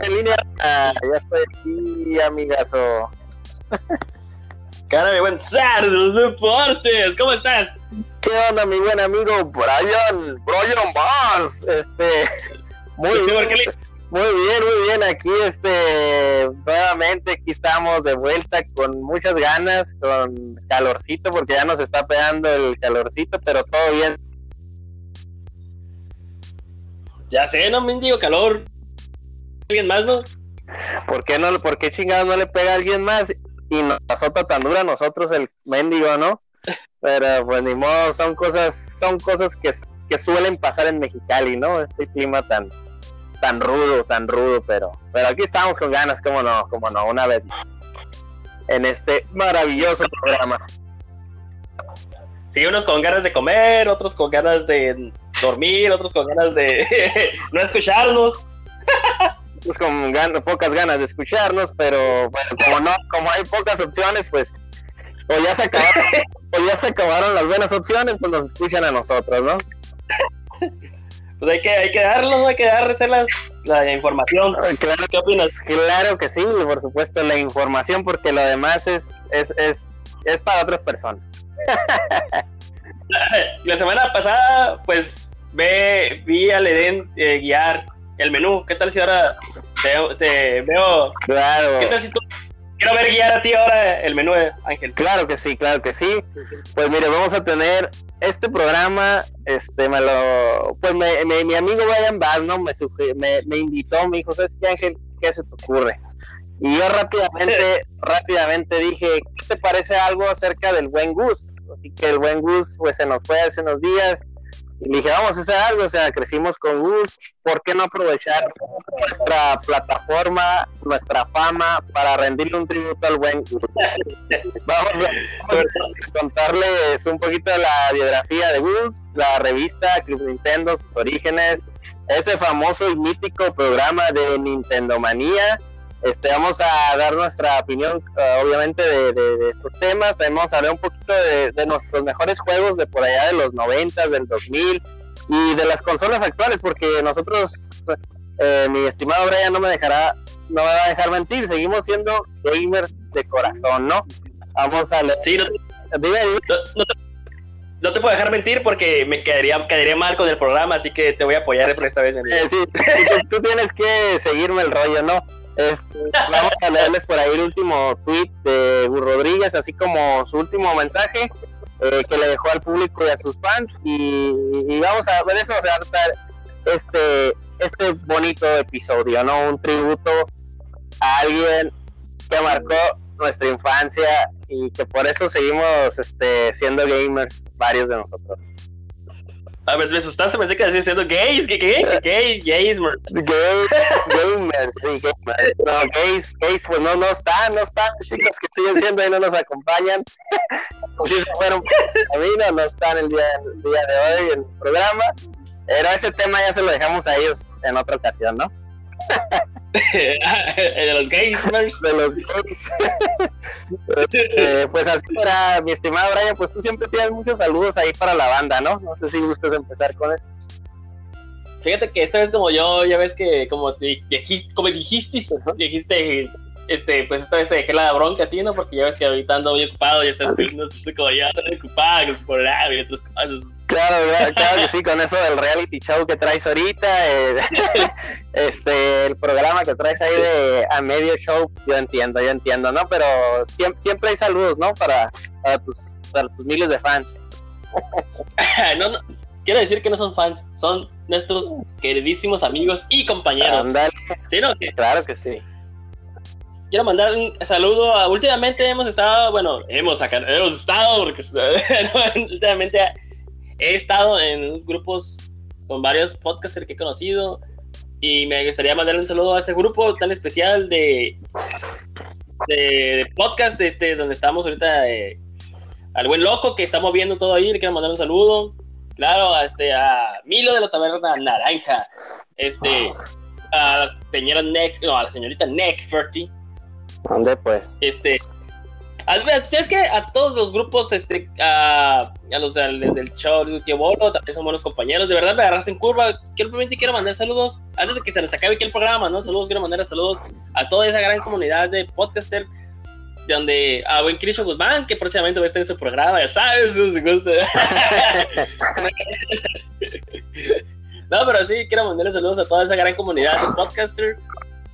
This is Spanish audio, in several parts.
en línea. Ah, ya estoy aquí, amigazo. Cara de buen de los deportes. ¿Cómo estás? ¿Qué onda, mi buen amigo Brian? Brian Bass. Este. Muy bien. Muy bien, muy bien. Aquí, este, nuevamente, aquí estamos de vuelta con muchas ganas, con calorcito, porque ya nos está pegando el calorcito, pero todo bien. Ya sé, no me digo calor. ¿Alguien más, no? ¿Por qué no, por qué chingados no le pega a alguien más y nos azota tan dura a nosotros el mendigo, ¿no? Pero pues ni modo, son cosas, son cosas que, que suelen pasar en Mexicali, ¿no? Este clima tan, tan rudo, tan rudo, pero, pero aquí estamos con ganas, como no, como no, una vez en este maravilloso programa. Sí, unos con ganas de comer, otros con ganas de dormir, otros con ganas de no escucharnos. Pues con pocas ganas de escucharnos, pero bueno, como no, como hay pocas opciones, pues o ya se acabaron, o ya se acabaron las buenas opciones, pues nos escuchan a nosotros, ¿no? pues hay que, hay que darlo, hay que darles la información. Ah, claro, ¿Qué opinas? Claro que sí, por supuesto, la información, porque lo demás es, es, es, es para otras personas. la semana pasada, pues, ve, vi a Leden eh, guiar el menú. ¿Qué tal si ahora te, veo? Claro. ¿Qué tal si tú quiero ver guiar a ti ahora el menú, Ángel. Claro que sí, claro que sí. Pues mire, vamos a tener este programa, este, me lo, pues me, mi amigo Brian Bass, ¿no? Me, me, me invitó, me dijo, ¿sabes qué, Ángel? ¿Qué se te ocurre? Y yo rápidamente, rápidamente dije, ¿qué te parece algo acerca del buen Gus? Así que el buen Gus, pues se nos fue hace unos días, y dije, vamos a hacer algo, o sea, crecimos con Gus, ¿por qué no aprovechar nuestra plataforma, nuestra fama para rendirle un tributo al buen Gus? Vamos a, contarles un poquito de la biografía de Gus, la revista Club Nintendo, sus orígenes, ese famoso y mítico programa de Nintendo Manía, este, vamos a dar nuestra opinión, eh, obviamente, de, estos temas. También vamos a hablar un poquito de, nuestros mejores juegos de por allá de los 90, del 2000 y de las consolas actuales, porque nosotros, eh, mi estimado Brian, no me dejará, no me va a dejar mentir. Seguimos siendo gamers de corazón, ¿no? Vamos a leer. Sí, no, no, te, puedo dejar mentir porque me quedaría, quedaría mal con el programa, así que te voy a apoyar por esta vez. Eh, sí, tú tienes que seguirme el rollo, ¿no? Este, vamos a leerles por ahí el último tweet de Rodríguez, así como su último mensaje eh, que le dejó al público y a sus fans. Y, vamos a ver eso, o sea, este, este bonito episodio, ¿no? Un tributo a alguien que marcó nuestra infancia y que por eso seguimos este, siendo gamers, varios de nosotros. A ver, me asustaste, pensé que ibas diciendo gays, ¿qué, qué? Gays, gays, Gays, gamers, sí, gamers. No, gays, gays, pues no, no están, no están, chicos que estoy diciendo ahí no nos acompañan. Si se fueron a mí, no, no están el día, el día de hoy en el programa. Pero ese tema ya se lo dejamos a ellos en otra ocasión, ¿no? De los gamers. De los gays. Eh, pues así era, mi estimado Brian, pues tú siempre tienes muchos saludos ahí para la banda, ¿no? No sé si gustas empezar con eso. Fíjate que esta vez como yo, ya ves que como, dijiste, como dijiste, dijiste, este, pues esta vez te dejé la bronca a ti, ¿no? Porque ya ves que ahorita ando muy ocupado, ya sabes, no estoy como ya ocupado, por y otras cosas. Claro, claro que sí, con eso del reality show que traes ahorita, eh, este, el programa que traes ahí de a medio show, yo entiendo, yo entiendo, ¿no? Pero siempre, siempre hay saludos, ¿no? Para, para, tus, para tus miles de fans. no, no, quiero decir que no son fans, son nuestros queridísimos amigos y compañeros. ¿Sí, no? Claro que sí. Quiero mandar un saludo. A, últimamente hemos estado, bueno, hemos, hemos estado, porque últimamente he estado en grupos con varios podcasters que he conocido y me gustaría mandarle un saludo a ese grupo tan especial de, de, podcast este, donde estamos ahorita eh, al buen loco que estamos viendo todo ahí, le quiero mandar un saludo. Claro, a, este, a Milo de la Taberna Naranja, este, a la señora Neck, no, a la señorita Neck 30. ¿Dónde pues? Este, Es que a todos los grupos, este, a, a los del, del show de Tío Bolo, también son buenos compañeros. De verdad me agarraste en curva. Quiero, quiero mandar saludos. Antes de que se nos acabe aquí el programa, ¿no? Saludos, quiero mandar saludos a toda esa gran comunidad de podcaster. Donde a buen Cristo Guzmán, que próximamente va a estar en su programa, ya sabes, si gusta. no, pero sí, quiero mandarle saludos a toda esa gran comunidad de podcaster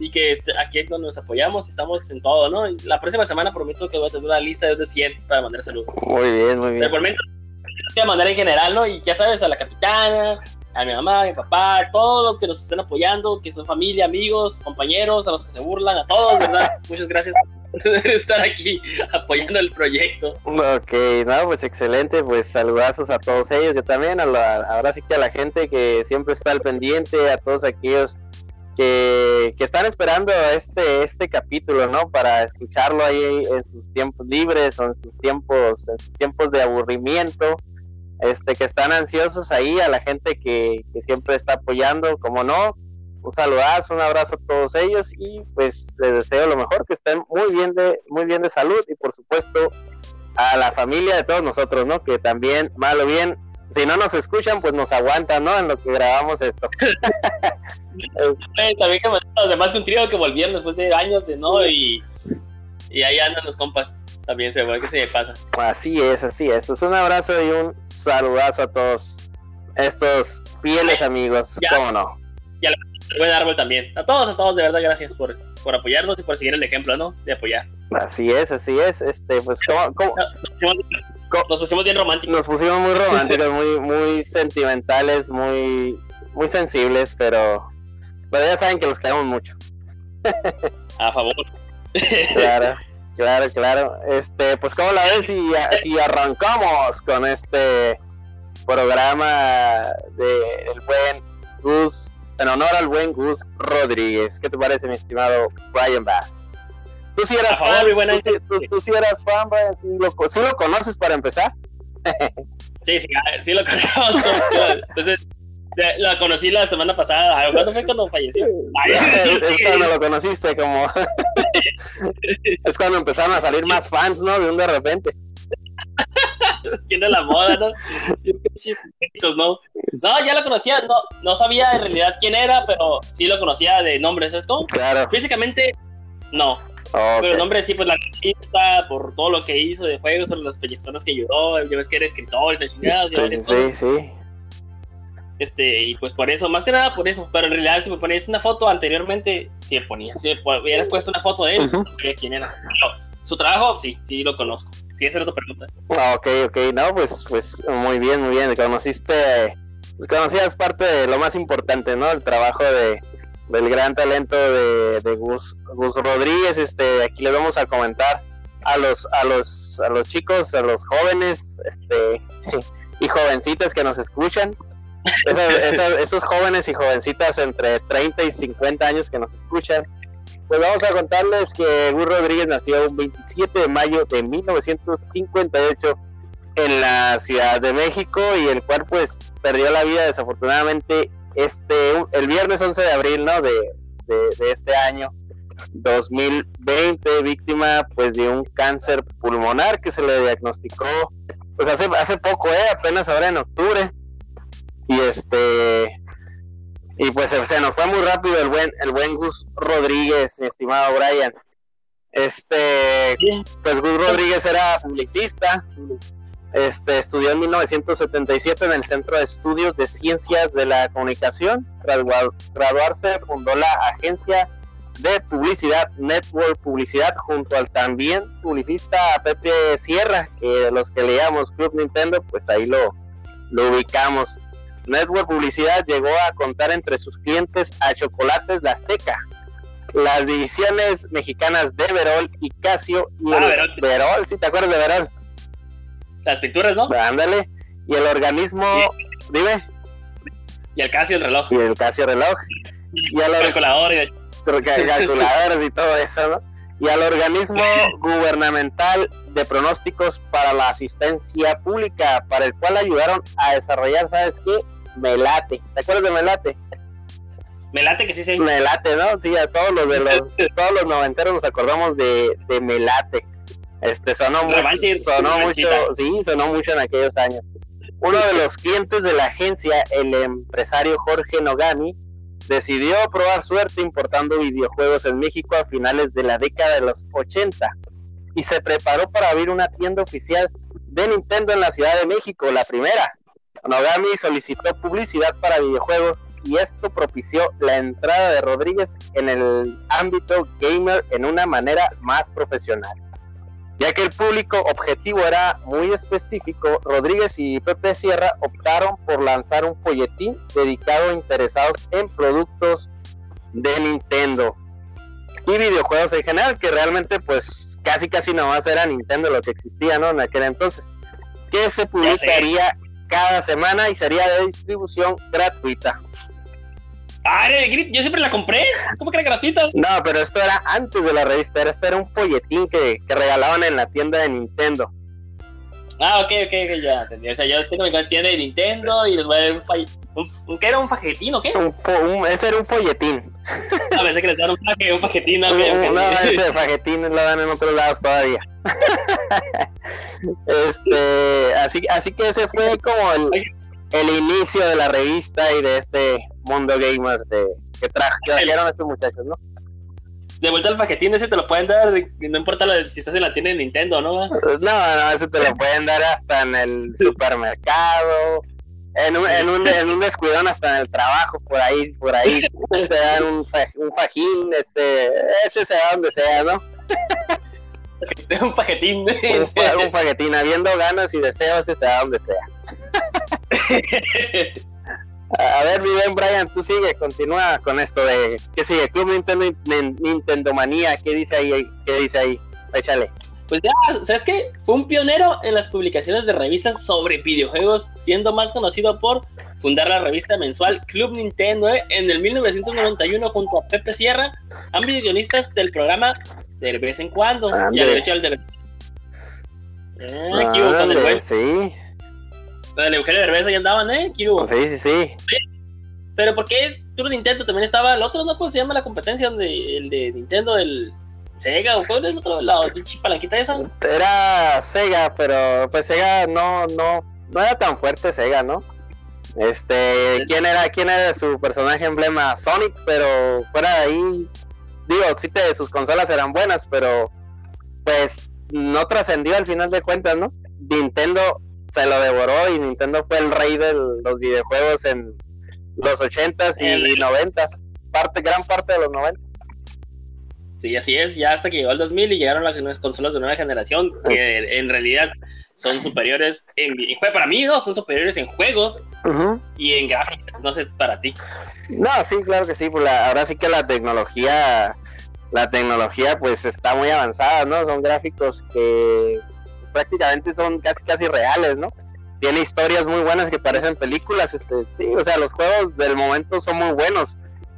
y que este, aquí es donde nos apoyamos, estamos en todo, ¿no? la próxima semana prometo que voy a tener una lista de 100 para mandar saludos. Muy bien, muy bien. Pero por momento voy a mandar en general, ¿no? Y ya sabes, a la capitana, a mi mamá, a mi papá, a todos los que nos estén apoyando, que son familia, amigos, compañeros, a los que se burlan, a todos, ¿verdad? Muchas gracias por estar aquí apoyando el proyecto. Ok, no, pues excelente, pues saludazos a todos ellos, yo también, a la, ahora sí que a la gente que siempre está al pendiente, a todos aquellos que, están esperando este, este capítulo, ¿no? Para escucharlo ahí en sus tiempos libres o en sus tiempos, tiempos de aburrimiento, este, que están ansiosos ahí, a la gente que, siempre está apoyando, como no, un saludazo, un abrazo a todos ellos y pues les deseo lo mejor, que estén muy bien de, muy bien de salud y por supuesto a la familia de todos nosotros, ¿no? Que también, malo bien, si no nos escuchan, pues nos aguantan, ¿no? En lo que grabamos esto. También que los demás un trío que volvieron después de años de no y, y ahí andan los compas. También se ve que se me pasa. Así es, así es. Pues un abrazo y un saludazo a todos estos fieles amigos. ¿Cómo no? Y al buen árbol también. A todos, a todos, de verdad, gracias por, por apoyarnos y por seguir el ejemplo, ¿no? De apoyar. Así es, así es. Este, pues, ¿cómo, cómo? Nos pusimos bien románticos. Nos pusimos muy románticos, muy, muy sentimentales, muy, muy sensibles, pero, pero ya saben que los queremos mucho. A favor. Claro, claro, claro. Este, pues cómo la ves si, si arrancamos con este programa de el buen Gus, en honor al buen Gus Rodríguez. ¿Qué te parece, mi estimado Brian Bass? Tú sí eras fan, tú, sí eras fan, Brian, sí lo, conoces para empezar. sí, sí, sí lo conozco. Entonces, la conocí la semana pasada. ¿Cuándo fue cuando falleció? es cuando lo conociste, como. es cuando empezaron a salir más fans, ¿no? De un de repente. Tiene la moda, ¿no? ¿no? No, ya lo conocía, no, no sabía en realidad quién era, pero sí lo conocía de nombre, ¿sabes cómo? Claro. Físicamente, no. Pero el nombre sí, pues la artista, por todo lo que hizo de juegos, por las personas que ayudó, ya ves que era escritor, y sí, sí, sí. Este, y pues por eso, más que nada por eso, pero en realidad si me ponías una foto anteriormente, si me ponías, si me hubieras puesto una foto de él, no sabía quién era. su trabajo, sí, sí lo conozco. Sí, esa era tu pregunta. Ah, ok, ok, no, pues, pues muy bien, muy bien, conociste, conocías parte de lo más importante, ¿no? El trabajo de, del gran talento de, Gus, Gus, Rodríguez. Este, aquí le vamos a comentar a los, a los, a los chicos, a los jóvenes, este, y jovencitas que nos escuchan. esos jóvenes y jovencitas entre 30 y 50 años que nos escuchan. Pues vamos a contarles que Gus Rodríguez nació el 27 de mayo de 1958 en la Ciudad de México y el cual pues perdió la vida desafortunadamente este, el viernes 11 de abril, ¿no? De, de, este año 2020, víctima pues de un cáncer pulmonar que se le diagnosticó pues hace, hace poco, ¿eh? Apenas ahora en octubre. Y este, y pues se, nos fue muy rápido el buen, el buen Gus Rodríguez, mi estimado Brian. Este, pues Gus Rodríguez era publicista, este, estudió en 1977 en el Centro de Estudios de Ciencias de la Comunicación. graduarse, fundó la agencia de publicidad Network Publicidad junto al también publicista Pepe Sierra, que los que leíamos Club Nintendo, pues ahí lo, lo ubicamos. Network Publicidad llegó a contar entre sus clientes a Chocolates La Azteca, las divisiones mexicanas de Verol y Casio y ah, Verol. Verol, ¿sí te acuerdas de Verol? Las pinturas, ¿no? Ándale. Y el organismo, dime. Y el Casio el reloj. Y el Casio reloj. Y al calculadores. calculadores y todo eso, ¿no? Y al organismo gubernamental de pronósticos para la asistencia pública, para el cual ayudaron a desarrollar, ¿sabes qué? Melate. ¿Te acuerdas de Melate? Melate que sí sí. Melate, ¿no? Sí, a todos los de los, todos los noventeros nos acordamos de, de Melate Este sonó, mucho, sonó mucho, sí, sonó mucho en aquellos años. Uno de los clientes de la agencia, el empresario Jorge Nogami, decidió probar suerte importando videojuegos en México a finales de la década de los 80 y se preparó para abrir una tienda oficial de Nintendo en la Ciudad de México, la primera. Nogami solicitó publicidad para videojuegos y esto propició la entrada de Rodríguez en el ámbito gamer en una manera más profesional. Ya que el público objetivo era muy específico, Rodríguez y Pepe Sierra optaron por lanzar un folletín dedicado a interesados en productos de Nintendo y videojuegos en general, que realmente pues casi casi nomás era Nintendo lo que existía, ¿no? En aquel entonces, que se publicaría cada semana y sería de distribución gratuita. Ah, yo siempre la compré. ¿Cómo que era gratuita? No, pero esto era antes de la revista. Esto era un folletín que, que regalaban en la tienda de Nintendo. Ah, ok, ok, ok, ya entendí. O sea, yo tengo mi tienda de Nintendo y les voy a dar un, un, ¿Qué era? ¿Un fajetín o qué? Un, ese era un folletín. A veces que les dan un, faje, un fajetín. ¿no? no, ese fajetín lo dan en otros lados todavía. este, así, así que ese fue como el, el inicio de la revista y de este mundo gamer de, que, trajeron estos muchachos, ¿no? De vuelta al paquetín, ese te lo pueden dar, no importa si estás en la tienda de Nintendo, ¿no? No, no, ese te lo pueden dar hasta en el supermercado, en un, en un, en un descuidón hasta en el trabajo, por ahí, por ahí, te dan un, un fajín, este, ese sea donde sea, ¿no? un paquetín. Un, un, paquetín, habiendo ganas y deseos, ese sea donde sea. A ver, mi bien Brian, tú sigue, continúa con esto de ¿qué sigue? Club Nintendo Nintendo Manía, ¿qué dice ahí? ¿Qué dice ahí? Échale. Pues ya, ¿sabes qué? Fue un pionero en las publicaciones de revistas sobre videojuegos, siendo más conocido por fundar la revista mensual Club Nintendo ¿eh? en el 1991 junto a Pepe Sierra, ambos guionistas del programa de vez en cuando. Ya de hecho el de... Ah, sí. El Eugenio Derbez ahí andaban, ¿eh? Sí, sí, sí. Pero ¿por qué Club Nintendo también estaba el otro, no? ¿Cómo se llama la competencia? Donde, el de Nintendo, el Sega, ¿o cuál es el otro lado? palanquita esa? Era Sega, pero pues Sega no, no, no era tan fuerte Sega, ¿no? Este, ¿quién era, quién era su personaje emblema? Sonic, pero fuera de ahí, digo, sí te, sus consolas eran buenas, pero pues no trascendió al final de cuentas, ¿no? Nintendo se lo devoró y Nintendo fue el rey de los videojuegos en los 80s y 90s, parte, gran parte de los 90. Sí, así es, ya hasta que llegó el 2000 y llegaron las consolas de nueva generación, que en realidad son superiores en, para mí no, son superiores en juegos y en gráficos, no sé para ti. No, sí, claro que sí, pues ahora sí que la tecnología, la tecnología pues está muy avanzada, ¿no? Son gráficos que prácticamente son casi casi reales, ¿no? Tiene historias muy buenas que parecen películas, este, sí, o sea, los juegos del momento son muy buenos,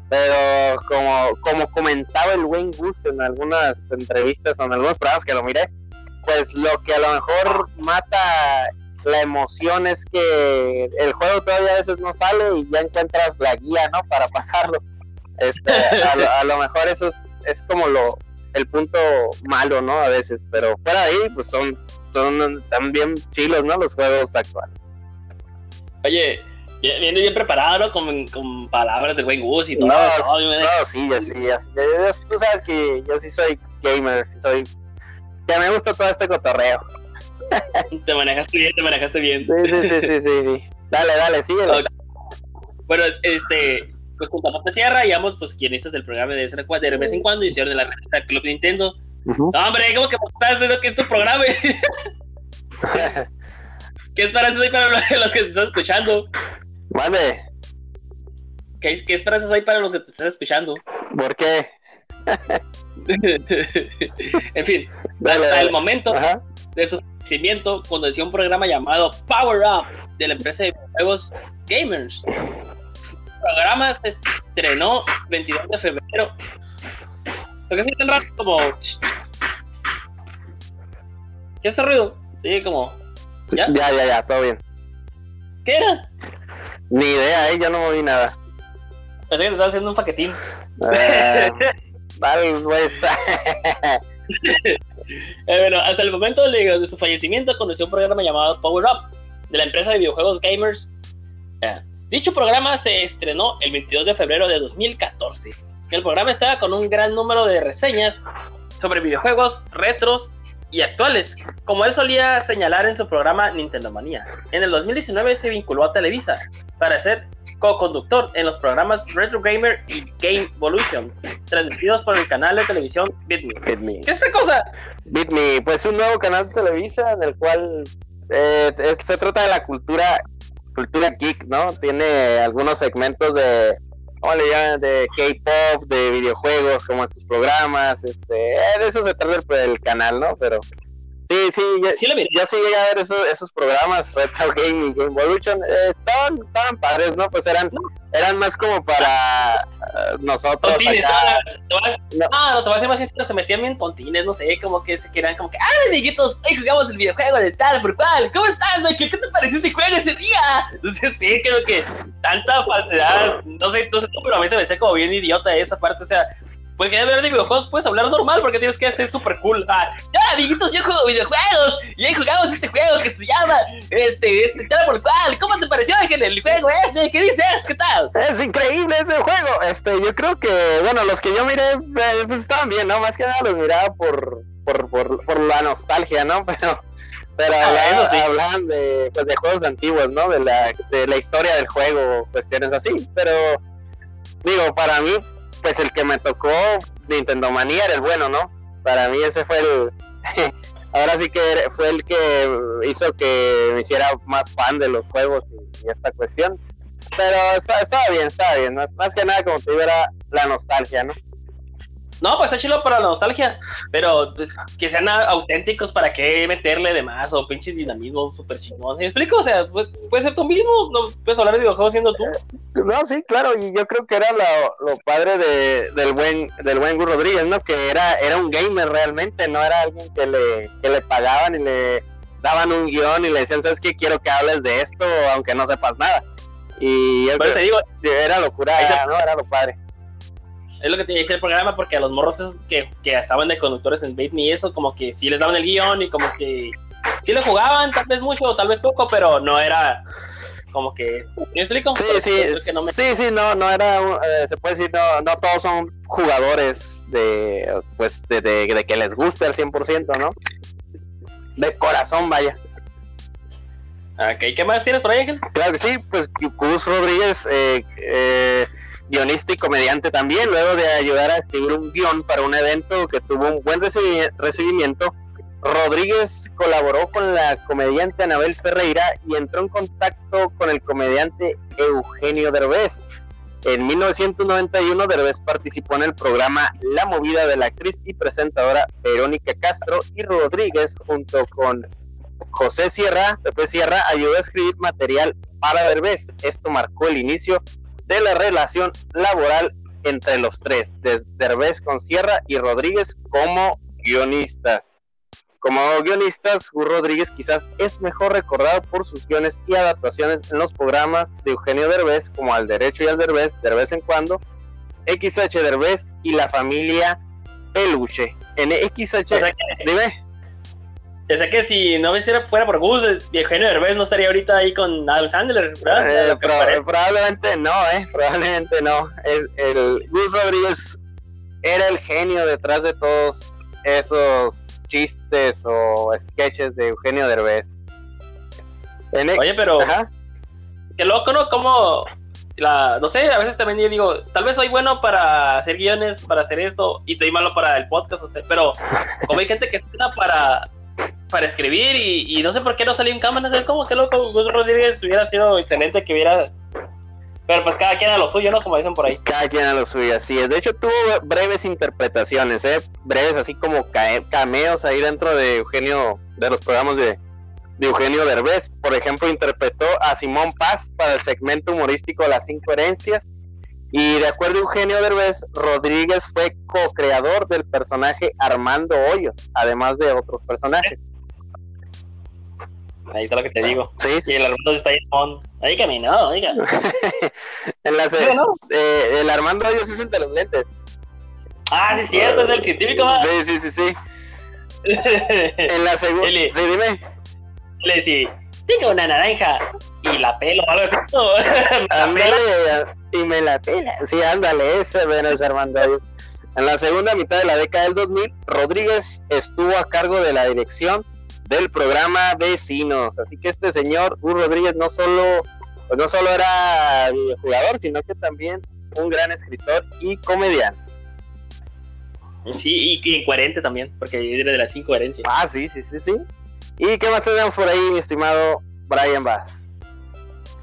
pero como, como comentaba el Wayne Goose en algunas entrevistas o en algunos programas que lo miré, pues lo que a lo mejor mata la emoción es que el juego todavía a veces no sale y ya encuentras la guía, ¿no? Para pasarlo. Este, a, lo, mejor eso es, es como lo el punto malo, ¿no? A veces, pero fuera de ahí, pues son son también chilos, ¿no? Los juegos actuales. Oye, viene bien preparado con, con palabras de buen gusto y todo. No, no sí, ya sí, ya, Tú sabes que yo sí soy gamer, soy. Que me gusta todo este cotorreo. te manejaste bien, te manejaste bien. Sí, sí, sí, sí, sí. Dale, dale, sigue. Bueno, este, pues junto a Papa Sierra, ambos, pues, guionistas del programa de, de vez en cuando hicieron de la revista Club Nintendo hombre, ¿cómo que estás diciendo que es tu programa? ¿Qué esperanzas hay para los que te están escuchando? Vale. ¿Qué, ¿Qué esperanzas hay para los que te están escuchando? ¿Por qué? en fin, hasta el momento de su crecimiento, cuando decía un programa llamado Power Up de la empresa de juegos Gamers. El programa se estrenó 22 de febrero porque es tan raro como. ¿Qué es ese ruido? Sí, como. ¿Ya? Ya, ya, ya, todo bien. ¿Qué era? Ni idea, eh, ya no moví nada. Pensé que te estaba haciendo un paquetín. Uh, vale, pues. Eh, bueno, hasta el momento de, de su fallecimiento conoció un programa llamado Power Up de la empresa de videojuegos Gamers. Eh, dicho programa se estrenó el 22 de febrero de 2014. El programa estaba con un gran número de reseñas sobre videojuegos retros y actuales, como él solía señalar en su programa Nintendo Manía. En el 2019 se vinculó a Televisa para ser co-conductor en los programas Retro Gamer y Game Evolution, transmitidos por el canal de televisión BitMe. BitMe. ¿Qué es esta cosa? BitMe, pues un nuevo canal de Televisa en el cual eh, se trata de la cultura, cultura geek, ¿no? Tiene algunos segmentos de, ¿cómo le llaman? De K-pop, de videojuegos, como estos programas, este, eh, de eso se trata el, el canal, ¿no? Pero sí, sí, yo Sí yo sí llegué a ver esos, esos programas, Retro Game y Game Evolution, eh, estaban, estaban padres, ¿no? Pues eran, eran más como para eh, nosotros Tontines, acá. no, No. no, no te voy a ser más sincero, se me hacían bien tontines, no sé, como que se querían como que, ¡ah, amiguitos! Hoy jugamos el videojuego de tal por cual, ¿cómo estás, Nike? ¿Qué te pareció ese juego ese día? Entonces sí, creo que tanta falsedad, no sé, no sé tú, pero a mí se me hacía como bien idiota esa parte, o sea, porque de hablar de videojuegos puedes hablar normal porque tienes que ser súper cool. Ah, ya, amiguitos, yo juego videojuegos y hoy jugamos este juego que se llama, este, este, tal por cual, ¿cómo te pareció, Ángel, el juego ese? ¿Qué dices? ¿Qué tal? Es increíble ese juego. Este, yo creo que, bueno, los que yo miré, eh, pues estaban bien, ¿no? Más que nada los miraba por, por, por, por la nostalgia, ¿no? Pero, pero Ah, sí. hablaban de, pues, de juegos antiguos, ¿no? De la, de la historia del juego, cuestiones así. Pero, digo, para mí, pues el que me tocó Nintendo Manía era el bueno, ¿no? Para mí ese fue el... Ahora sí que fue el que hizo que me hiciera más fan de los juegos y, y esta cuestión. Pero estaba bien, estaba bien. Más, más que nada, como te digo, era la nostalgia, ¿no? No, pues está chido para la nostalgia, pero pues, que sean auténticos, ¿para qué meterle de más? O pinche dinamismo súper chingón. ¿Sí ¿Me explico? O sea, pues, puedes ser tú mismo, no puedes hablar de videojuegos siendo tú. No, sí, claro, y yo creo que era lo, lo padre de, del buen del buen Gus Rodríguez, ¿no? Que era era un gamer realmente, no era alguien que le, que le pagaban y le daban un guion y le decían, ¿sabes qué? Quiero que hables de esto, aunque no sepas nada. Y yo Por eso te creo digo, era locura, se- ¿no? Era lo padre. Es lo que te dice el programa, porque a los morros esos que, que estaban de conductores en Bait Me y eso, como que sí les daban el guion y como que sí le jugaban, tal vez mucho o tal vez poco, pero no era como que. ¿Me explico? Sí, sí, creo que no me- sí, sí, no, no era, eh, se puede decir, no, no todos son jugadores de, pues, de, de, de que les guste al 100%, ¿no? De corazón, vaya. Ok, ¿qué más tienes por ahí, Ángel? Claro que sí, pues Gus Rodríguez, eh, eh, guionista y comediante también, luego de ayudar a escribir un guion para un evento que tuvo un buen recibi- recibimiento, Rodríguez colaboró con la comediante Anabel Ferreira y entró en contacto con el comediante Eugenio Derbez. En 1991 Derbez participó en el programa La Movida de la actriz y presentadora Verónica Castro y Rodríguez junto con José Sierra, Pepe Sierra, ayudó a escribir material para Derbez. Esto marcó el inicio de la relación laboral entre los tres, desde Derbez con Sierra y Rodríguez como guionistas. Como guionistas, Gus Rodríguez quizás es mejor recordado por sus guiones y adaptaciones en los programas de Eugenio Derbez, como Al Derecho y Al Derbez, de vez en cuando, XH Derbez y La Familia Peluche. En XH, O sea que, dime. O sea que si no fuera por Gus, Eugenio Derbez no estaría ahorita ahí con Adam Sandler, ¿verdad? Eh, probablemente no, eh, probablemente no. Es el Gus Rodríguez era el genio detrás de todos esos chistes o sketches de Eugenio Derbez. E- Oye, pero Ajá. qué loco, ¿no? Como la, no sé, a veces también yo digo, tal vez soy bueno para hacer guiones, para hacer esto, y estoy malo para el podcast, o sea, pero como hay gente que es buena para, para escribir y, no sé por qué no salió en cámara, ¿sabes cómo? Qué loco, Rodríguez hubiera sido excelente que hubiera... Pero pues cada quien a lo suyo, ¿no? Como dicen por ahí. Cada quien a lo suyo, así es. De hecho, tuvo breves interpretaciones, ¿eh? breves, así como cameos ahí dentro de Eugenio, de los programas de, de Eugenio Derbez. Por ejemplo, interpretó a Simón Paz para el segmento humorístico Las Cinco Herencias. Y de acuerdo a Eugenio Derbez, Rodríguez fue co-creador del personaje Armando Hoyos, además de otros personajes. Ahí está lo que te digo. Sí, Y el Armando está ahí con... Ahí caminó, oiga. en las, Sí, ¿no? eh, el Armando Hoyos es el de los lentes. Ah, sí, es cierto, es el científico, ¿va? Sí, sí, sí, sí. en la segunda. Sí, dime. Le decía, tengo una naranja y la pelo, algo así. y me la pela. Sí, ándale, ese menos Armando. En la segunda mitad de la década del 2000, Rodríguez estuvo a cargo de la dirección del programa Vecinos. Así que este señor, Gus Rodríguez, no solo, pues no solo era jugador, sino que también un gran escritor y comediante. Sí, y, incoherente también, porque era de las incoherencias. Ah, sí, sí, sí, sí. ¿Y qué más tenemos por ahí, mi estimado Brian Bass?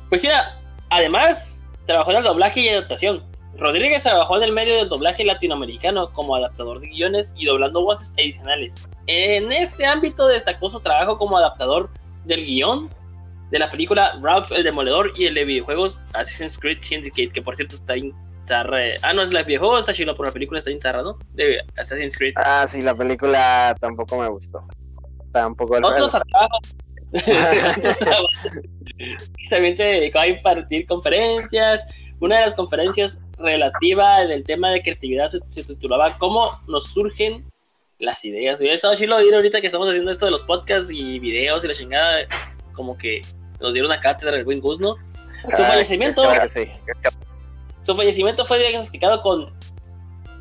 Pues mira, además trabajó en el doblaje y adaptación. Rodríguez trabajó en el medio del doblaje latinoamericano como adaptador de guiones y doblando voces adicionales. En este ámbito destacó su trabajo como adaptador del guion de la película Ralph el Demoledor y el de videojuegos Assassin's Creed Syndicate, que por cierto está en Ah, no, es la videojuego, está chilo, por la película está insarra, ¿no? De Assassin's Creed. Ah, sí, la película tampoco me gustó. Tampoco el Otros También se dedicó a impartir conferencias. Una de las conferencias relativa del tema de creatividad se, titulaba ¿Cómo nos surgen las ideas? Hubiera estado chido oír ahorita que estamos haciendo esto de los podcasts y videos y la chingada, como que nos dieron una cátedra del buen Gus, ¿no? Su fallecimiento. Su fallecimiento fue diagnosticado con.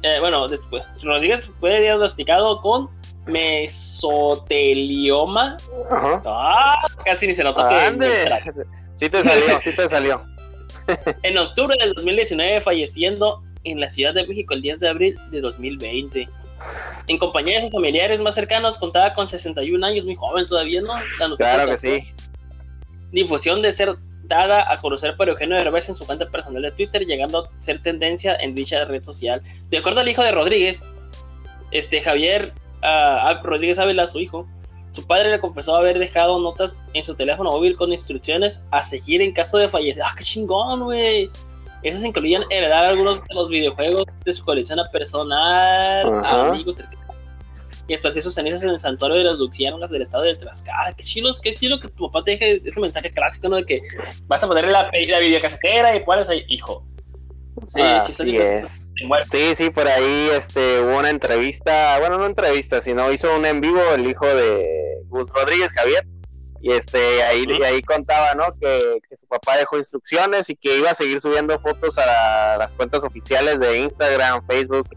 Eh, bueno, después. Rodríguez fue diagnosticado con mesotelioma. Ajá. Ah, casi ni se notó que. Sí te salió, sí te salió. en octubre del 2019, falleciendo en la Ciudad de México el 10 de abril de 2020. En compañía de sus familiares más cercanos, contaba con 61 años, muy joven todavía, ¿no? claro que sí. Difusión de ser dada a conocer por Eugenio Derbez en su cuenta personal de Twitter, llegando a ser tendencia en dicha red social. De acuerdo al hijo de Rodríguez, este Javier uh, Rodríguez Ávila, su hijo, su padre le confesó haber dejado notas en su teléfono móvil con instrucciones a seguir en caso de fallecer. ¡Ah, qué chingón, güey! Esas incluían heredar algunos de los videojuegos de su colección a personal, a amigos y esparcir sus cenizas en el santuario de las Luxianas del estado de Tlaxcala. Qué chilo, qué chilo que tu papá te deje ese mensaje clásico, ¿no? De que vas a ponerle la, la videocasetera y pones ahí, hijo. Sí, sí, es. Sí, sí, por ahí este, hubo una entrevista, bueno, no entrevista, sino hizo un en vivo el hijo de Gus Rodríguez, Javier, y este ahí, ahí contaba, ¿no? Que, que, su papá dejó instrucciones y que iba a seguir subiendo fotos a las cuentas oficiales de Instagram, Facebook,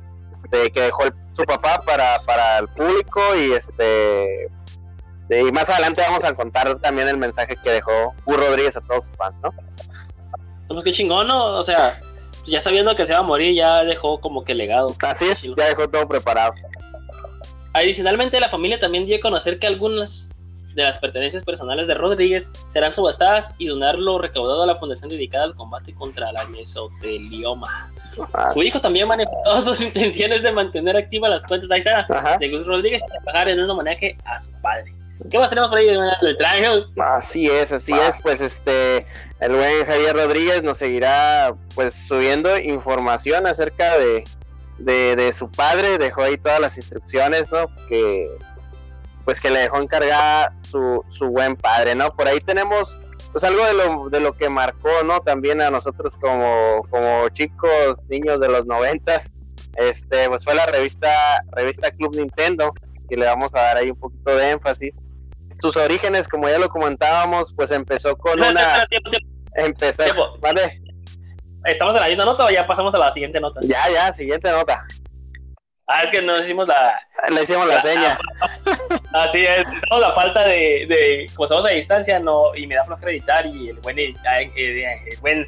de que dejó su papá para, para el público y este y más adelante vamos a contar también el mensaje que dejó Gus Rodríguez a todos sus fans, ¿no? Pues qué chingón, ¿no? O sea, ya sabiendo que se va a morir, ya dejó como que legado. Así es, ya dejó todo preparado. Adicionalmente, la familia también dio a conocer que algunas de las pertenencias personales de Rodríguez serán subastadas y donar lo recaudado a la fundación dedicada al combate contra la mesotelioma. Ah. Su hijo también manifestó sus intenciones de mantener activas las cuentas ahí está, de Gus Rodríguez y trabajar en un homenaje a su padre. ¿Qué más tenemos por ahí el traje? Así es, así es, pues este, el buen Javier Rodríguez nos seguirá pues subiendo información acerca de, de, su padre, dejó ahí todas las instrucciones, ¿no? Que pues que le dejó encargada su, su buen padre, ¿no? Por ahí tenemos pues algo de lo, de lo que marcó, ¿no? También a nosotros como, como chicos, niños de los noventas, este, pues fue la revista, revista Club Nintendo, que le vamos a dar ahí un poquito de énfasis sus orígenes, como ya lo comentábamos, pues empezó con una... Empezó... ¿Vale? ¿Estamos en la misma nota o ya pasamos a la siguiente nota? Ya, ya, siguiente nota. Ah, es que no hicimos la... Le hicimos la, seña. Así es, tenemos la falta de, de, como estamos a distancia, no, y me da floja editar, y el buen, eh, el, buen,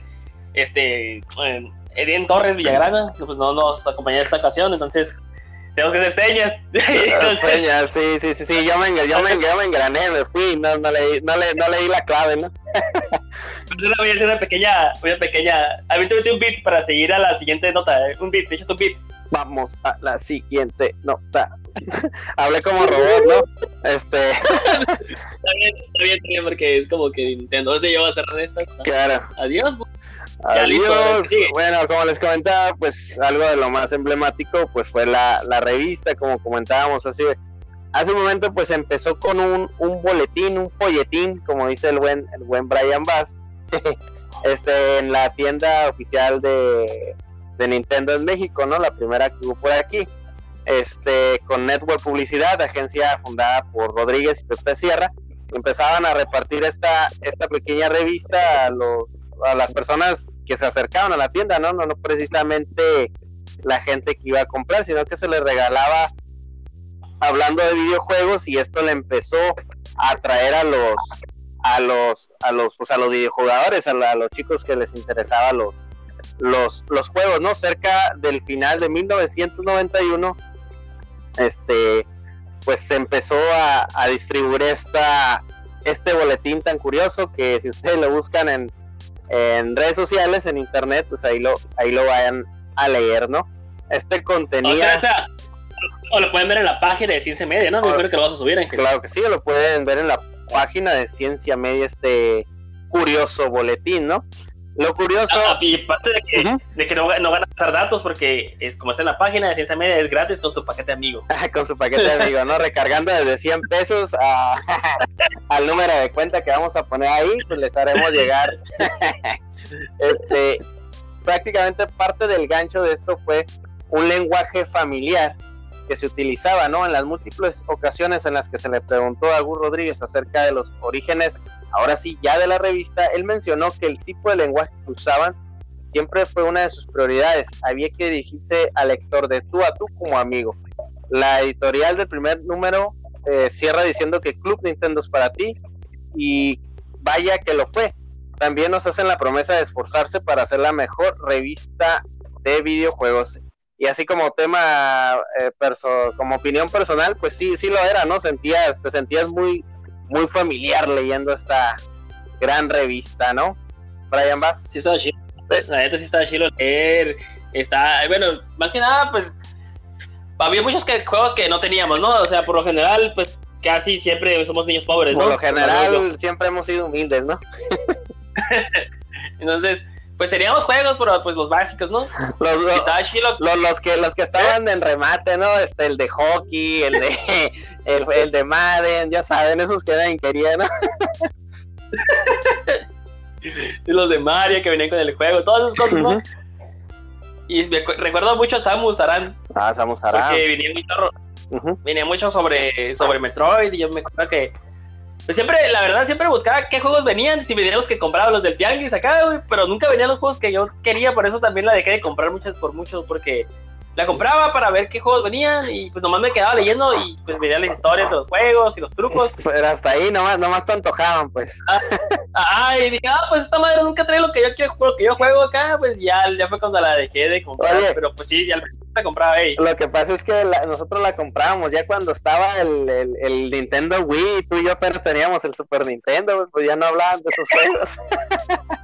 este, eh, Edien Torres Villagrana, pues no nos acompañó esta ocasión, entonces tengo que hacer señas. señas, sí, sí, sí, sí, yo me, yo me, yo me engrané, me fui, no, no, leí, no, le, no leí la clave, ¿no? Voy a hacer una pequeña, una pequeña, a mí te metí un beat para seguir a la siguiente nota, ¿eh? un beat, te un beat. Vamos a la siguiente nota. Hablé como robot, ¿no? Este. está bien, está bien, está bien, porque es como que Nintendo se lleva a cerrar esta. Claro. Adiós. Adiós. Bueno, como les comentaba, pues algo de lo más emblemático, pues fue la, la revista, como comentábamos hace, hace un momento, pues empezó con un, un boletín, un folletín, como dice el buen, el buen Brian Bass, este, en la tienda oficial de, de Nintendo en México, ¿no? La primera que hubo por aquí. Este, con Network Publicidad, agencia fundada por Rodríguez y Pepe Sierra, empezaban a repartir esta, esta pequeña revista a, los, a las personas que se acercaban a la tienda, ¿no? No, no precisamente la gente que iba a comprar, sino que se les regalaba hablando de videojuegos y esto le empezó a atraer a los a los a los pues a los videojugadores, a, los chicos que les interesaba los los los juegos, ¿no? Cerca del final de 1991 este pues se empezó a, distribuir esta este boletín tan curioso que si ustedes lo buscan en, en redes sociales, en internet, pues ahí lo ahí lo vayan a leer, ¿no? Este contenía o, lo pueden ver en la página de Ciencia Media, ¿no? Oh, que lo vas a subir, Claro que sí, lo pueden ver en la página de Ciencia Media, este curioso boletín, ¿no? Lo curioso. Ah, y aparte de que, de que no, no, van a pasar datos, porque es como está en la página de Ciencia Media, es gratis con su paquete amigo. con su paquete amigo, ¿no? Recargando desde 100 pesos a, al número de cuenta que vamos a poner ahí, pues les haremos llegar. este, prácticamente parte del gancho de esto fue un lenguaje familiar que se utilizaba, ¿no? En las múltiples ocasiones en las que se le preguntó a Gus Rodríguez acerca de los orígenes, ahora sí, ya de la revista, él mencionó que el tipo de lenguaje que usaban siempre fue una de sus prioridades. Había que dirigirse al lector de tú a tú como amigo. La editorial del primer número eh, cierra diciendo que Club Nintendo es para ti y vaya que lo fue. También nos hacen la promesa de esforzarse para hacer la mejor revista de videojuegos y así como tema, eh, como opinión personal, pues sí, sí lo era, ¿no? Sentías, te sentías muy, muy familiar leyendo esta gran revista, ¿no? Brian Bass. Sí, estaba chido. La neta sí estaba chido leer. Está, bueno, más que nada, pues había muchos juegos que no teníamos, ¿no? O sea, por lo general, pues casi siempre somos niños pobres, ¿no? Por lo general, siempre hemos sido humildes, ¿no? Entonces, pues teníamos juegos, pero pues los básicos, ¿no? Los, los, que los que estaban en remate, ¿no? Este, el de hockey, el de el, de Madden, ya saben, esos que nadie quería, ¿no? y los de Mario que venían con el juego, todas esas cosas, ¿no? Y recuerdo mucho a Samus Aran. Ah, Samus Aran. Porque venía mucho, venía mucho sobre, sobre Metroid y yo me acuerdo que pues siempre, la verdad, siempre buscaba qué juegos venían, si venían los que compraba los del Tianguis acá, güey, pero nunca venían los juegos que yo quería, por eso también la dejé de comprar muchas por muchos, porque la compraba para ver qué juegos venían y pues nomás me quedaba leyendo y pues veía las historias de los juegos y los trucos. Pero hasta ahí nomás, nomás te antojaban, pues. Ah, y dije, ah, pues esta madre nunca trae lo que yo quiero, lo que yo juego acá, pues ya, ya fue cuando la dejé de comprar, pero pues sí, ya la compraba ahí. Lo que pasa es que nosotros la comprábamos ya cuando estaba el, el, Nintendo Wii, tú y yo apenas teníamos el Super Nintendo, pues ya no hablaban de esos juegos.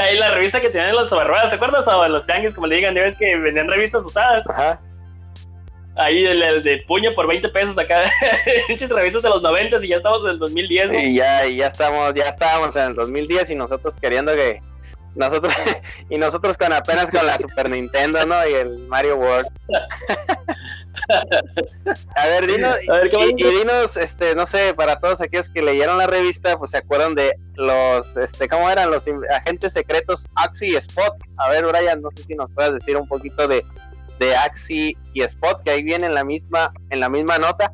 ahí la revista que tenían los sobre ¿te acuerdas? O los tianguis, como le digan, ves que vendían revistas usadas. Ajá. Ahí el, de puño por 20 pesos acá, muchas revistas de los 90 y ya estamos en el 2010. Y ya, ya estamos, ya estábamos en el 2010 y nosotros queriendo que nosotros y nosotros con apenas con la Super Nintendo, ¿no? Y el Mario World. A ver, dinos, y, dinos, este, no sé, para todos aquellos que leyeron la revista, pues se acuerdan de los, este, ¿cómo eran los agentes secretos Axi y Spot? A ver, Brian, no sé si nos puedes decir un poquito de, de Axi y Spot, que ahí viene en la misma, en la misma nota.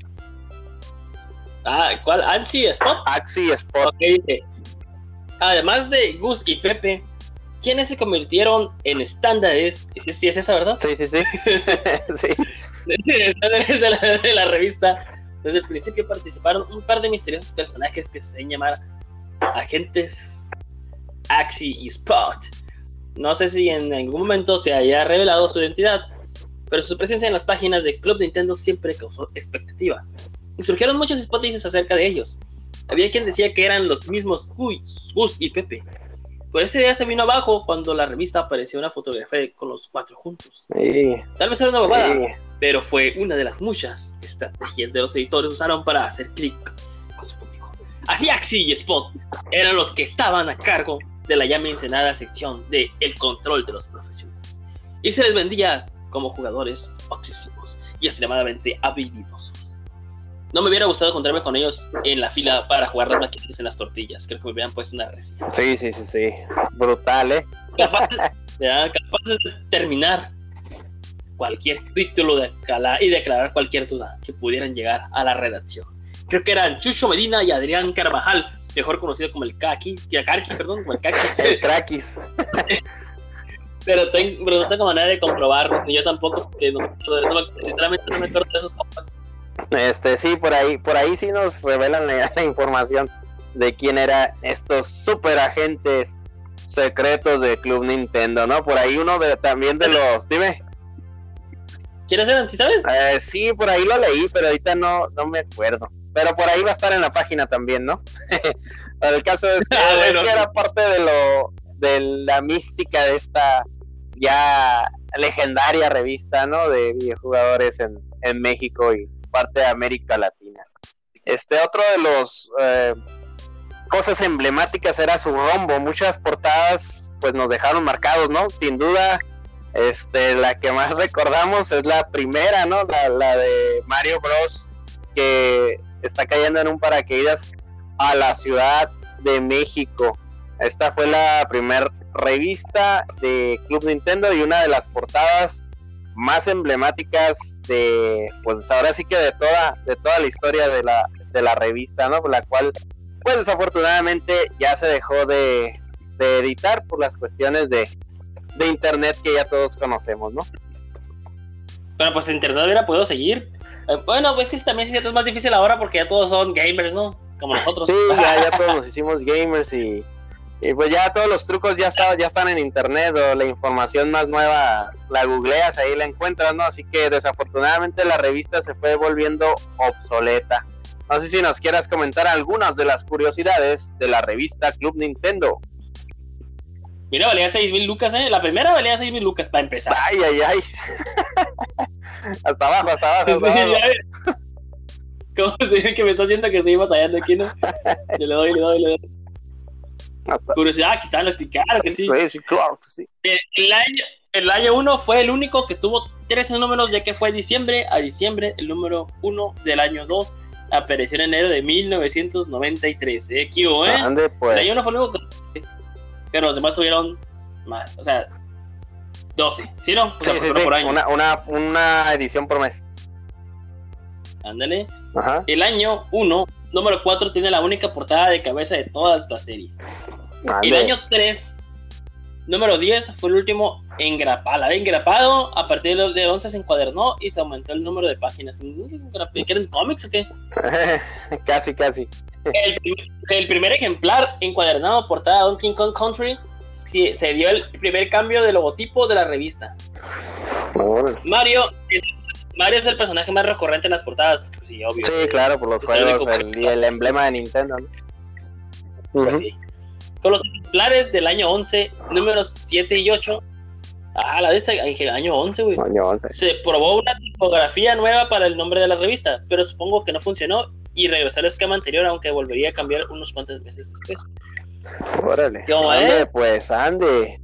Ah, ¿cuál? ¿Axi y Spot? Axi y Spot. Además de Gus y Pepe, ¿quiénes se convirtieron en estándares? ¿Sí es esa, verdad? Sí, sí, sí. sí. de, la, de la revista. Desde el principio participaron un par de misteriosos personajes que se llaman agentes Axi y Spot. No sé si en algún momento se haya revelado su identidad, pero su presencia en las páginas de Club Nintendo siempre causó expectativa. Y surgieron muchas hipótesis acerca de ellos. Había quien decía que eran los mismos Gus y Pepe, por ese día se vino abajo cuando la revista apareció una fotografía con los cuatro juntos. Tal vez era una bobada, pero fue una de las muchas estrategias de los editores usaron para hacer clic con su público. Así Axi y Spot eran los que estaban a cargo de la ya mencionada sección de el control de los profesionales. Y se les vendía como jugadores obsesivos y extremadamente habilidosos. No me hubiera gustado encontrarme con ellos en la fila para jugar las maquinitas en las tortillas. Creo que me hubieran puesto una resina. Sí, sí, sí, sí. Brutal, ¿eh? Capaces, de terminar cualquier título de y declarar cualquier duda que pudieran llegar a la redacción. Creo que eran Chucho Medina y Adrián Carvajal, mejor conocido como el Kakis, perdón, como el Kakis. el Krakis. pero, tengo, pero no tengo manera de comprobarlo, yo tampoco, porque no, sinceramente no me acuerdo de esos compas. Este, sí, por ahí, por ahí sí nos revelan la, información de quién eran estos super agentes secretos de Club Nintendo, ¿no? Por ahí uno de también de los, dime. ¿Quiénes eran? ¿Sí sabes? Eh, sí, por ahí lo leí, pero ahorita no, no me acuerdo. Pero por ahí va a estar en la página también, ¿no? el caso es que, ah, es que era parte de lo de la mística de esta ya legendaria revista, ¿no? De videojugadores en, en México y parte de América Latina. Este otro de los eh, cosas emblemáticas era su rombo. Muchas portadas pues nos dejaron marcados, ¿no? Sin duda, este, la que más recordamos es la primera, ¿no? La, la de Mario Bros. que está cayendo en un paracaídas a la Ciudad de México. Esta fue la primera revista de Club Nintendo y una de las portadas más emblemáticas de, pues ahora sí que de toda, de toda la historia de la, de la revista, ¿no? La cual, pues desafortunadamente ya se dejó de, editar por las cuestiones de, de internet que ya todos conocemos, ¿no? Bueno, pues internet hubiera podido seguir. Eh, bueno, pues que también es más difícil ahora porque ya todos son gamers, ¿no? Como nosotros. Sí, ya, ya todos nos hicimos gamers y y pues ya todos los trucos ya, está, ya están en internet o la información más nueva la googleas, ahí la encuentras, ¿no? Así que desafortunadamente la revista se fue volviendo obsoleta. No sé si nos quieras comentar algunas de las curiosidades de la revista Club Nintendo. Mira, valía 6 mil lucas, ¿eh? La primera valía 6 mil lucas para empezar. Ay, ay, ay. hasta abajo, hasta abajo. ¿Cómo se dice que me está haciendo que estoy batallando aquí, no? le doy, le doy, le doy. Curiosidad, aquí están los claro que sí. Sí, claro que sí. Eh, el año, el año 1 fue el único que tuvo 13 números, ya que fue diciembre a diciembre, el número 1 del año 2 apareció en enero de 1993. ¿eh? ¿Qué ¿eh? pues. El año 1 fue el único que... Pero los demás tuvieron más, o sea, 12, ¿sí no? sí, sí, sí. Una, una, una edición por mes. Ándale. El año 1 número 4 tiene la única portada de cabeza de toda esta serie. Y el año 3, número 10, fue el último engrapado. engrapado, a partir de 11 se encuadernó y se aumentó el número de páginas. ¿Qué eran cómics o qué? casi, casi. El, primer ejemplar encuadernado portada Donkey Kong Country se dio el primer cambio de logotipo de la revista. Mario es Mario es el personaje más recurrente en las portadas. Sí, obvio. Sí, claro, por los juegos el, el, emblema de Nintendo. ¿no? Pues sí. Con los ejemplares del año 11, números 7 y 8. Ah, la de este año 11, güey. Año 11. Se probó una tipografía nueva para el nombre de la revista, pero supongo que no funcionó y regresó al esquema anterior, aunque volvería a cambiar unos cuantos meses después. Órale. ande, pues, ande.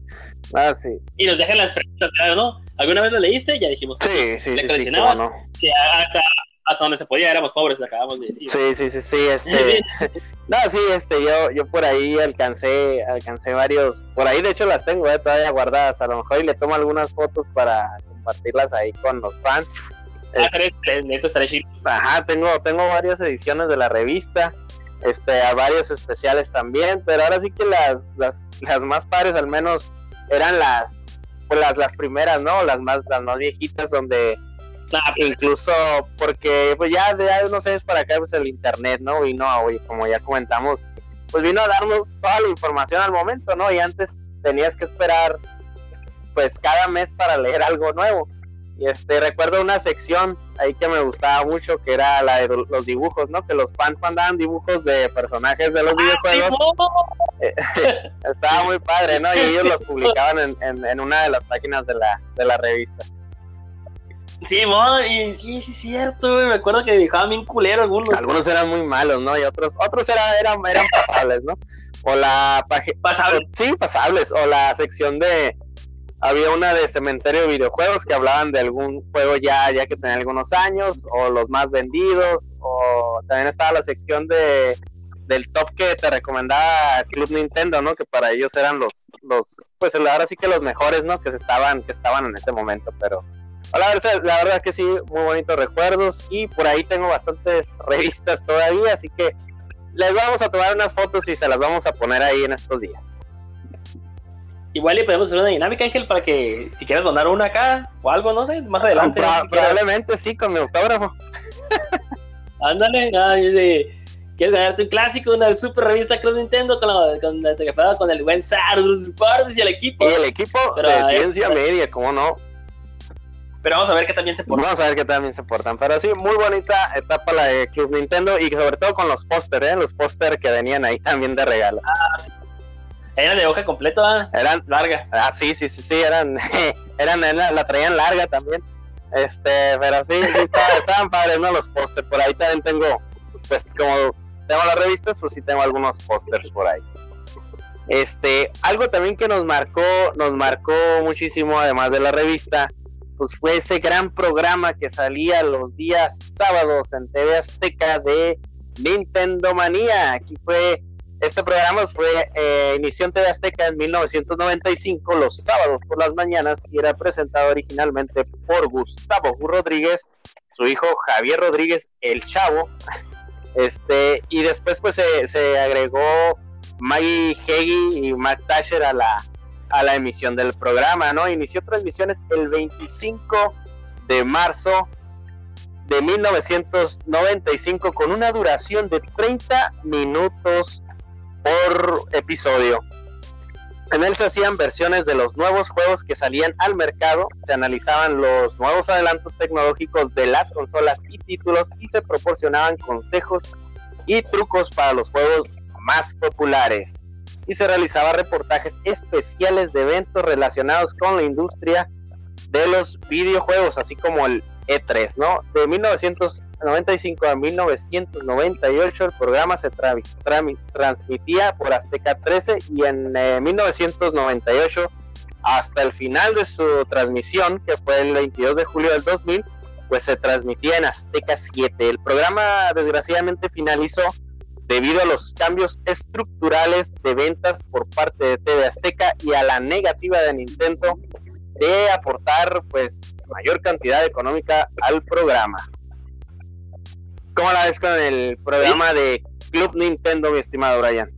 Ah, sí. Y nos dejan las preguntas, claro, ¿no? ¿Alguna vez lo leíste? Ya dijimos que sí, sí, le sí, no. que hasta, hasta donde se podía éramos pobres, le acabamos de decir. Sí, sí, sí, sí, este... no, sí, este, yo, yo por ahí alcancé, alcancé varios, por ahí de hecho las tengo eh, todavía guardadas, a lo mejor y le tomo algunas fotos para compartirlas ahí con los fans. Ah, neto chido. Ajá, tengo, tengo varias ediciones de la revista, este, a varios especiales también, pero ahora sí que las, las, las más padres al menos eran las pues las, las primeras, ¿no? Las más, las más viejitas donde incluso porque pues ya de unos años para acá pues el internet, ¿no? Vino, oye, como ya comentamos, pues vino a darnos toda la información al momento, ¿no? Y antes tenías que esperar pues cada mes para leer algo nuevo. Y este, recuerdo una sección ahí que me gustaba mucho, que era la de los dibujos, ¿no? Que los fans mandaban dibujos de personajes de los ah, videojuegos. Estaba muy padre, ¿no? Y ellos los publicaban en, en, una de las páginas de la, de la revista. Sí, y sí, sí, es cierto, Me acuerdo que dibujaban bien culero algunos. Algunos eran muy malos, ¿no? Y otros, otros eran, eran, eran pasables, ¿no? O la página. ¿Pasables? Sí, pasables. O la sección de había una de cementerio de videojuegos que hablaban de algún juego ya, ya que tenía algunos años, o los más vendidos, o también estaba la sección de del top que te recomendaba Club Nintendo, ¿no? Que para ellos eran los, los, pues ahora sí que los mejores, ¿no? Que se estaban, que estaban en ese momento, pero La verdad, la verdad que sí, muy bonitos recuerdos y por ahí tengo bastantes revistas todavía, así que les vamos a tomar unas fotos y se las vamos a poner ahí en estos días. Igual le podemos hacer una dinámica, Ángel, para que si quieres donar una acá o algo, no sé, más adelante. probablemente sí, con mi autógrafo. Ándale, de, quieres ganarte un clásico, una super revista Cross Nintendo con, la, con, la, con el buen Sar, los y el equipo. Y el equipo de ciencia media, ¿cómo no? Pero vamos a ver que también se portan. Vamos a ver que también se portan. Pero sí, muy bonita etapa la de Club Nintendo y sobre todo con los pósteres, ¿eh? los pósteres que venían ahí también de regalo. Ah, eran de hoja completa, ¿ah? eran larga. Ah, sí, sí, sí, sí, eran, eran, la, traían larga también. Este, pero sí, estaban, padres, ¿no? Los pósters. Por ahí también tengo, pues como tengo las revistas, pues sí tengo algunos pósters por ahí. Este, algo también que nos marcó, nos marcó muchísimo, además de la revista, pues fue ese gran programa que salía los días sábados en TV Azteca de Nintendo Manía. Aquí fue, este programa fue, eh, inició en TV Azteca en 1995, los sábados por las mañanas, y era presentado originalmente por Gustavo Rodríguez, su hijo Javier Rodríguez, el Chavo, este, y después pues se, se agregó Maggie Heggie y Matt Tasher a la, a la emisión del programa, ¿no? Inició transmisiones el 25 de marzo de 1995 con una duración de 30 minutos por episodio. En él se hacían versiones de los nuevos juegos que salían al mercado, se analizaban los nuevos adelantos tecnológicos de las consolas y títulos y se proporcionaban consejos y trucos para los juegos más populares y se realizaba reportajes especiales de eventos relacionados con la industria de los videojuegos, así como el E3, ¿no? De 1995 a 1998 el programa se transmitía por Azteca 13 y en 1998 eh, hasta el final de su transmisión, que fue el 22 de julio del 2000, pues se transmitía en Azteca 7. El programa desgraciadamente finalizó debido a los cambios estructurales de ventas por parte de TV Azteca y a la negativa de Nintendo de aportar pues mayor cantidad económica al programa. ¿Cómo la ves con el programa de Club Nintendo, mi estimado Brian?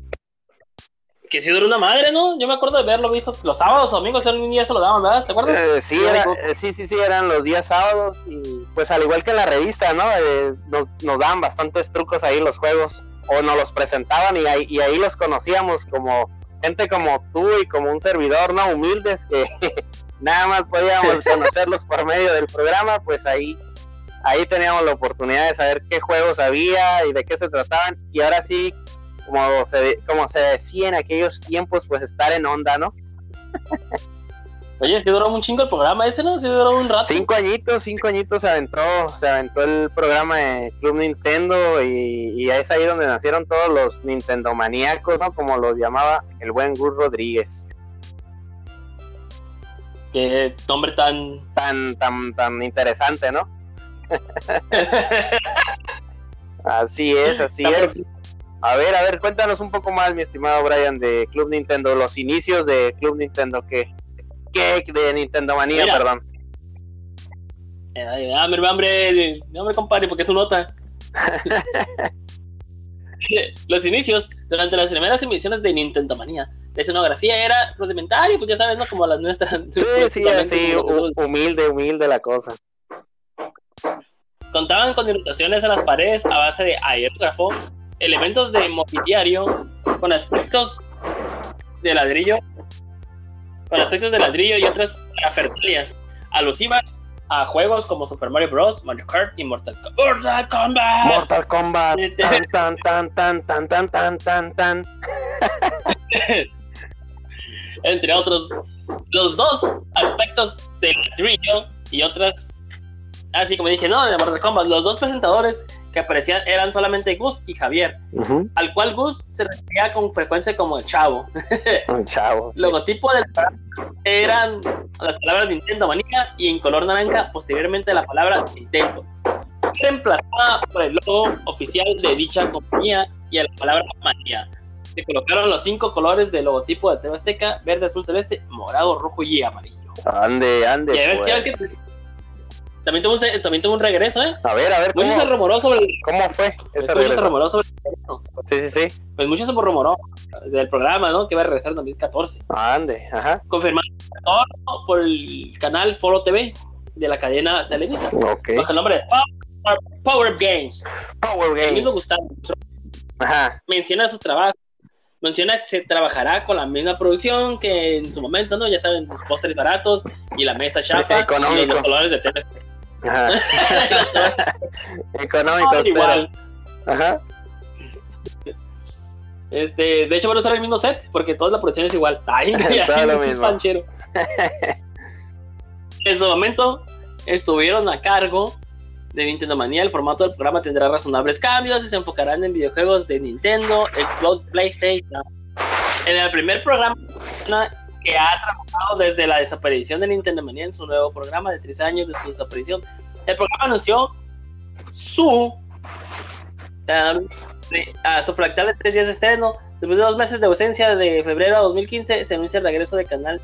Que si dura una madre, ¿no? Yo me acuerdo de verlo visto los sábados o domingos, un día se lo daban, ¿verdad? ¿Te acuerdas? Eh, sí, eh, sí, sí, sí, eran los días sábados y pues al igual que en la revista, ¿no? Eh, nos, nos daban bastantes trucos ahí los juegos o nos los presentaban y ahí, y ahí los conocíamos como gente como tú y como un servidor, ¿no? Humildes que nada más podíamos conocerlos por medio del programa, pues ahí, ahí teníamos la oportunidad de saber qué juegos había y de qué se trataban y ahora sí, como se, como se decía en aquellos tiempos, pues estar en onda, ¿no? Oye, es que duró un chingo el programa ese, ¿no? Sí duró un rato. Cinco añitos, cinco añitos se aventó, se aventó el programa de Club Nintendo y, y es ahí donde nacieron todos los Nintendo maníacos, ¿no? Como los llamaba el buen Gus Rodríguez. Qué nombre tan... Tan, tan, tan interesante, ¿no? Así es, así es. A ver, a ver, cuéntanos un poco más, mi estimado Brian, de Club Nintendo, los inicios de Club Nintendo, ¿qué? de Nintendo Manía, perdón. Eh, hambre, hambre, no me compare porque es un nota. Los inicios, durante las primeras emisiones de Nintendo Manía, la escenografía era rudimentaria, pues ya sabes, ¿no? Como las nuestras. Sí, sí, así, humilde, humilde la cosa. Contaban con ilustraciones en las paredes a base de aerógrafo, elementos de mobiliario, con aspectos de ladrillo con aspectos de ladrillo y otras parafernalias alusivas a juegos como Super Mario Bros., Mario Kart y Mortal, Kombat. Mortal Kombat. Tan, tan, tan, tan, tan, tan, tan, tan. Entre otros, los dos aspectos del ladrillo y otras así como dije, no, de Mortal Kombat, los dos presentadores que aparecían eran solamente Gus y Javier, al cual Gus se refería con frecuencia como el chavo. El chavo. Logotipo del eran las palabras Nintendo Manía y en color naranja posteriormente la palabra Nintendo. Reemplazada por el logo oficial de dicha compañía y a la palabra Manía. Se colocaron los cinco colores del logotipo de TV Azteca, verde, azul, celeste, morado, rojo y amarillo. Ande, ande. Ya ves, pues. También tuvo, un, también tuvo un regreso, ¿eh? A ver, a ver. Mucho se rumoró sobre el... ¿Cómo fue ese Mucho se rumoró sobre Sí, sí, sí. Pues mucho se rumoró del programa, ¿no? Que va a regresar en 2014. Ande, ajá. Confirmado por el canal Foro TV de la cadena Televisa. Ok. Bajo el nombre de Power, Games. Power Games. A mí me Gustavo. Ajá. Menciona su trabajo menciona que se trabajará con la misma producción que en su momento, ¿no? Ya saben, los postres baratos y la mesa chapa y los colores de tele. Económico, ah, igual. Ajá. Este, de hecho van a usar el mismo set porque toda la producción es igual. Ay, Todo lo mismo. Panchero. en su momento estuvieron a cargo de Nintendo Manía. El formato del programa tendrá razonables cambios y se enfocarán en videojuegos de Nintendo, Xbox, PlayStation. En el primer programa que ha trabajado desde la desaparición de Nintendo Manía en su nuevo programa de tres años de su desaparición, el programa anunció su, um, su fractal de tres días de estreno. Después de dos meses de ausencia de febrero a 2015, se anuncia el regreso del canal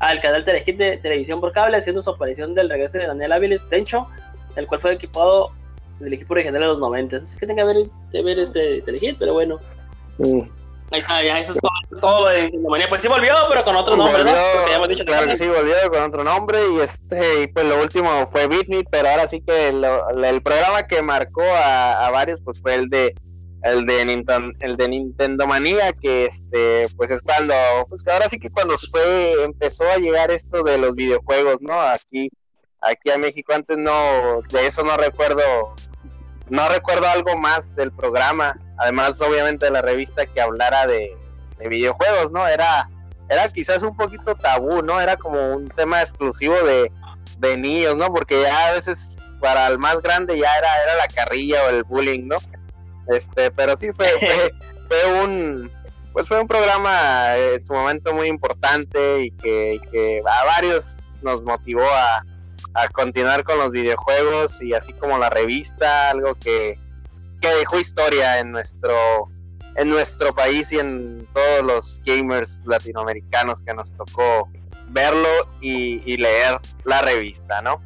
al canal Telehit de televisión por cable, haciendo su aparición del regreso de Daniel Áviles Tencho, el cual fue equipado del equipo original de los 90. Es que tenga que ver, de ver este Telehit, pero bueno. Mm. Ahí está, ya eso es todo, todo de Pues sí volvió, pero con otro nombre, volvió, ¿no? Dicho claro que sí, volvió con otro nombre y este y pues lo último fue Beat pero ahora sí que el programa que marcó a, a, varios pues fue el de el de Nintendo, el de Nintendo Manía que este pues es cuando pues que ahora sí que cuando fue empezó a llegar esto de los videojuegos, ¿no? Aquí aquí a México antes no de eso no recuerdo no recuerdo algo más del programa, además obviamente de la revista que hablara de, videojuegos, ¿no? Era, era quizás un poquito tabú, ¿no? Era como un tema exclusivo de, de niños, ¿no? Porque ya a veces para el más grande ya era, era la carrilla o el bullying, ¿no? Este, pero sí fue, fue, fue un pues fue un programa en su momento muy importante y que, que a varios nos motivó a, a continuar con los videojuegos y así como la revista, algo que, que dejó historia en nuestro en nuestro país y en todos los gamers latinoamericanos que nos tocó verlo y, leer la revista, ¿no?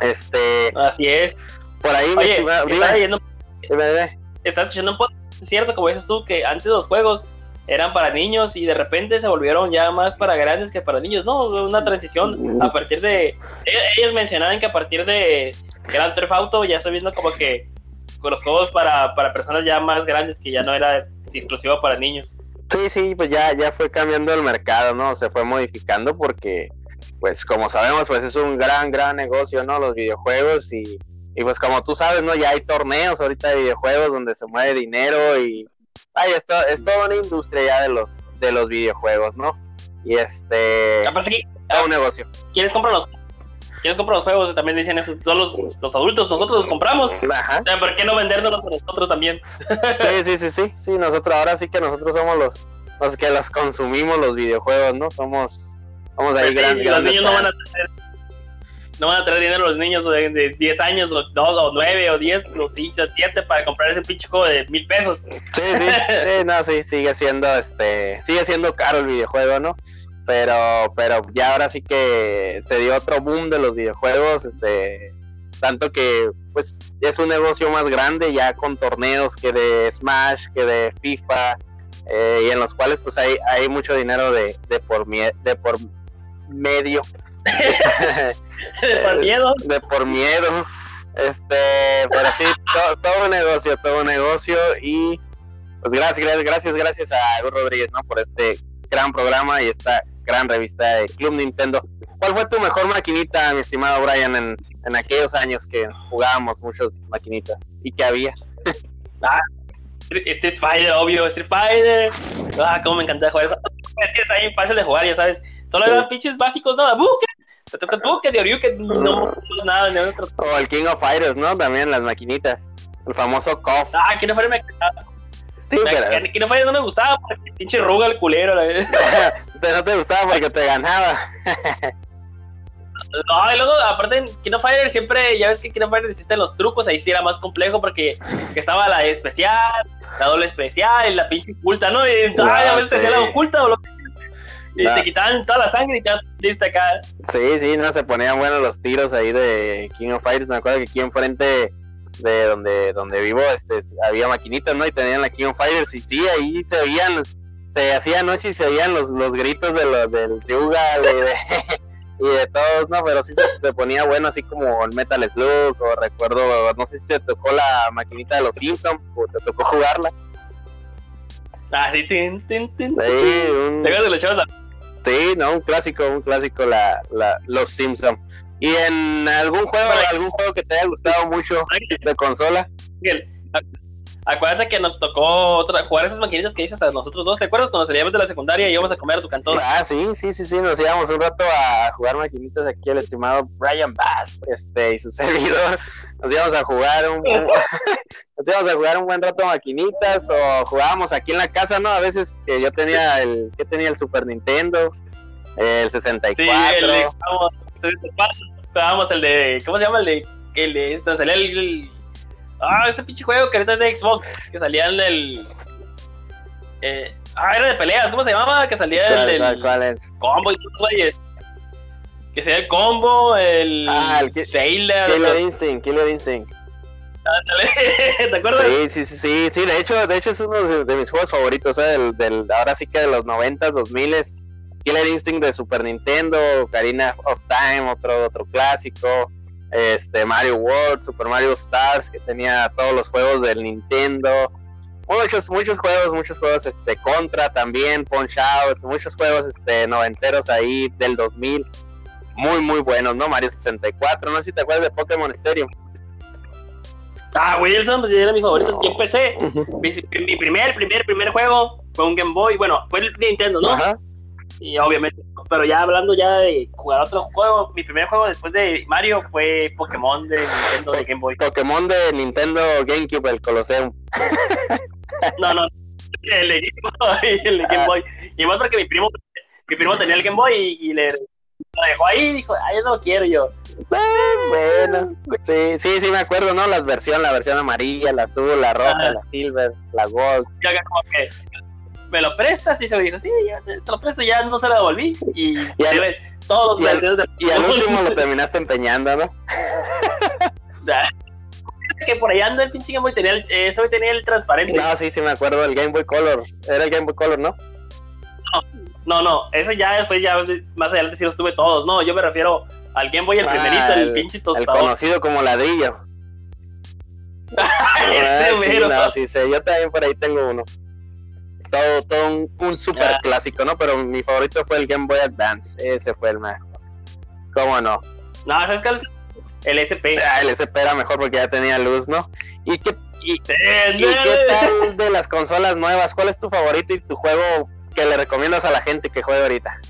Este. Así es. Por ahí, Oye, está leyendo, estás escuchando un poco, es cierto, como dices tú, que antes los juegos eran para niños y de repente se volvieron ya más para grandes que para niños, ¿no? Una transición a partir de... E-, ellos mencionaban que a partir de Grand Theft Auto ya está viendo como que con los juegos para, para personas ya más grandes que ya no era exclusivo para niños. Sí, sí, pues ya, ya fue cambiando el mercado, ¿no? Se fue modificando porque, pues como sabemos, pues es un gran, gran negocio, ¿no? Los videojuegos y, y pues como tú sabes, ¿no? Ya hay torneos ahorita de videojuegos donde se mueve dinero y ay, esto es toda una industria ya de los, de los videojuegos, ¿no? Y este... Aparte, es un negocio. ¿Quieres comprar los ¿Quieres comprar los juegos? También dicen eso, todos los, adultos, nosotros los compramos. Ajá. ¿Por qué no vendérnoslos a nosotros también? Sí, sí, sí, sí, sí, nosotros ahora sí que nosotros somos los, los que los consumimos los videojuegos, ¿no? Somos, somos ahí pues grandes. Los niños no van a tener no van a traer dinero los niños de, 10 años, o 2 o 9 o 10 o 5 o 7 para comprar ese pinche juego de mil pesos. Sí, sí, sí, no, sí, sigue siendo, este, sigue siendo caro el videojuego, ¿no? Pero, pero ya ahora sí que se dio otro boom de los videojuegos, este, tanto que pues es un negocio más grande ya con torneos que de Smash, que de FIFA, eh, y en los cuales pues hay, hay mucho dinero de, de, por, de por medio de por miedo. De por miedo. Este, pero sí, todo, un negocio, todo un negocio. Y pues gracias, gracias, gracias a Gus Rodríguez, ¿no? Por este gran programa y esta gran revista de Club Nintendo. ¿Cuál fue tu mejor maquinita, mi estimado Brian, en, en aquellos años que jugábamos muchas maquinitas? ¿Y que había? ah, Street Fighter, obvio, Street Fighter. Ah, cómo me encantaba jugar. Es que es ahí fácil de jugar, ya sabes. Solo eran pinches básicos, O el King of Fighters, ¿no? También las maquinitas. El famoso KOF. Ah, King of Fighters me encantaba. Sí, pero... King of Fighters no me gustaba porque pinche ruga el culero. La no te gustaba porque te ganaba. No, y luego, aparte en King of Fighters siempre, ya ves que King of Fighters existen los trucos, ahí sí era más complejo porque estaba la especial, la doble especial y la pinche oculta, ¿no? Y ah, a veces sí. la oculta o lo que Y No. te quitaban toda la sangre y ya listo acá. Sí, sí, no, se ponían buenos los tiros ahí de King of Fighters. Me acuerdo que aquí enfrente de donde, donde vivo este, había maquinitas, ¿no? Y tenían la King of Fighters. Y sí, ahí se veían, se hacía noche y se veían los, los gritos de los, del Ryugal y de, y de todos, ¿no? Pero sí se, se ponía bueno, así como el Metal Slug. O recuerdo, no sé si te tocó la maquinita de los Simpsons o te tocó jugarla. Ah, sí, tin, tin, tin. Sí, un, ¿Te acuerdas de los chavos? Sí, no, un clásico, un clásico la, la, los Simpson. Y en algún juego, algún juego que te haya gustado mucho de consola. Miguel, Acuérdate que nos tocó otra, jugar esas maquinitas que dices a nosotros dos. ¿Te acuerdas cuando salíamos de la secundaria y íbamos a comer a tu cantón? Ah, sí, sí, sí, sí, nos íbamos un rato a jugar maquinitas aquí el estimado Brian Bass, este, y su servidor. Nos íbamos a jugar un, un- nos íbamos a jugar un buen rato maquinitas o jugábamos aquí en la casa, ¿no? A veces que yo tenía el, que tenía el Super Nintendo, el 64. Sí, el jugábamos el de, ¿cómo se llama? El de, el de, el, el- ah, ese pinche juego que ahorita es de Xbox, que salía en el, eh, ah, era de peleas, ¿cómo se llamaba? Que salía el ¿Cuál, del cuál- cuál es? combo y todo, güeyes. Que sería el combo, el, Ah, el que- Sailor, Killer Instinct, Killer Instinct. ¿te acuerdas? Sí, sí, sí, sí, sí, de hecho, de hecho es uno de, de mis juegos favoritos, ¿eh? del, del, ahora sí que de los 90, 2000 Killer Instinct de Super Nintendo, Karina of Time, otro, otro clásico, este Mario World, Super Mario Stars, que tenía todos los juegos del Nintendo, muchos, muchos juegos, muchos juegos, este, Contra también, Punch Out, muchos juegos, este, noventeros ahí del 2000, muy, muy buenos, ¿no? Mario 64, no sé si te acuerdas de Pokémon Stadium. Ah, Wilson, pues era mi favorito. Yo empecé, mi, mi primer, primer, primer juego fue un Game Boy, bueno, fue el Nintendo, ¿no? Ajá. Y obviamente, pero ya hablando ya de jugar otro juego, mi primer juego después de Mario fue Pokémon de Nintendo de Game Boy. Pokémon de Nintendo GameCube, el Colosseum. No, no, el de Game Boy, el de Game Boy. Y más porque mi primo, mi primo tenía el Game Boy y, y le lo dejó ahí y dijo, ay, yo no lo quiero yo. Ah, bueno, sí, sí, sí me acuerdo, ¿no? Las versiones, la versión amarilla, la azul, la roja, Ajá. la silver, la gold. Y acá como que, ¿me lo prestas? Y se me dijo, sí, ya te, te lo presto, ya no se lo devolví. Y, Y al- todos y los al- de Y al último lo terminaste empeñando, ¿no? O sea, que por allá anda el pinche Game Boy, tenía el, eh, güey tenía el transparente. No, sí, sí me acuerdo, el Game Boy Color. Era el Game Boy Color, ¿no? No, no, ese ya después, ya más adelante sí los tuve todos. No, yo me refiero al Game Boy, el Ah, primerito, el, el- pinche El tostador. conocido como ladrillo. Ah, sí, no, sí sé, yo también por ahí tengo uno. Todo, todo un, un super clásico, ¿no? Pero mi favorito fue el Game Boy Advance. Ese fue el mejor. ¿Cómo no? No, ¿sabes es? El SP. Ah, el SP era mejor porque ya tenía luz, ¿no? ¿Y qué, y, ¿Y qué tal de las consolas nuevas? ¿Cuál es tu favorito y tu juego que le recomiendas a la gente que juegue ahorita?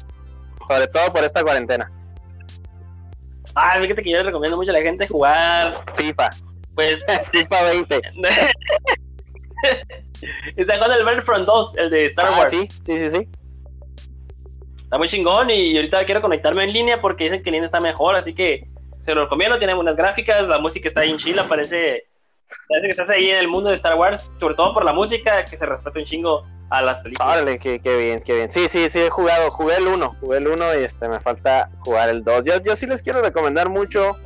Sobre todo por esta cuarentena. Ah, fíjate que yo le recomiendo mucho a la gente jugar, FIFA. pues, FIFA 20. está jugando el Battlefront 2, el de Star Ah, Wars. sí, sí, sí, sí. Está muy chingón y ahorita quiero conectarme en línea porque dicen que en línea está mejor, así que se lo recomiendo, tiene buenas gráficas, la música está bien chila, parece, parece que estás ahí en el mundo de Star Wars, sobre todo por la música, que se respeta un chingo a las películas. Órale, qué, qué bien, qué bien. Sí, sí, sí, he jugado. Jugué el 1, jugué el 1 y este, me falta jugar el 2. Yo, yo sí les quiero recomendar mucho.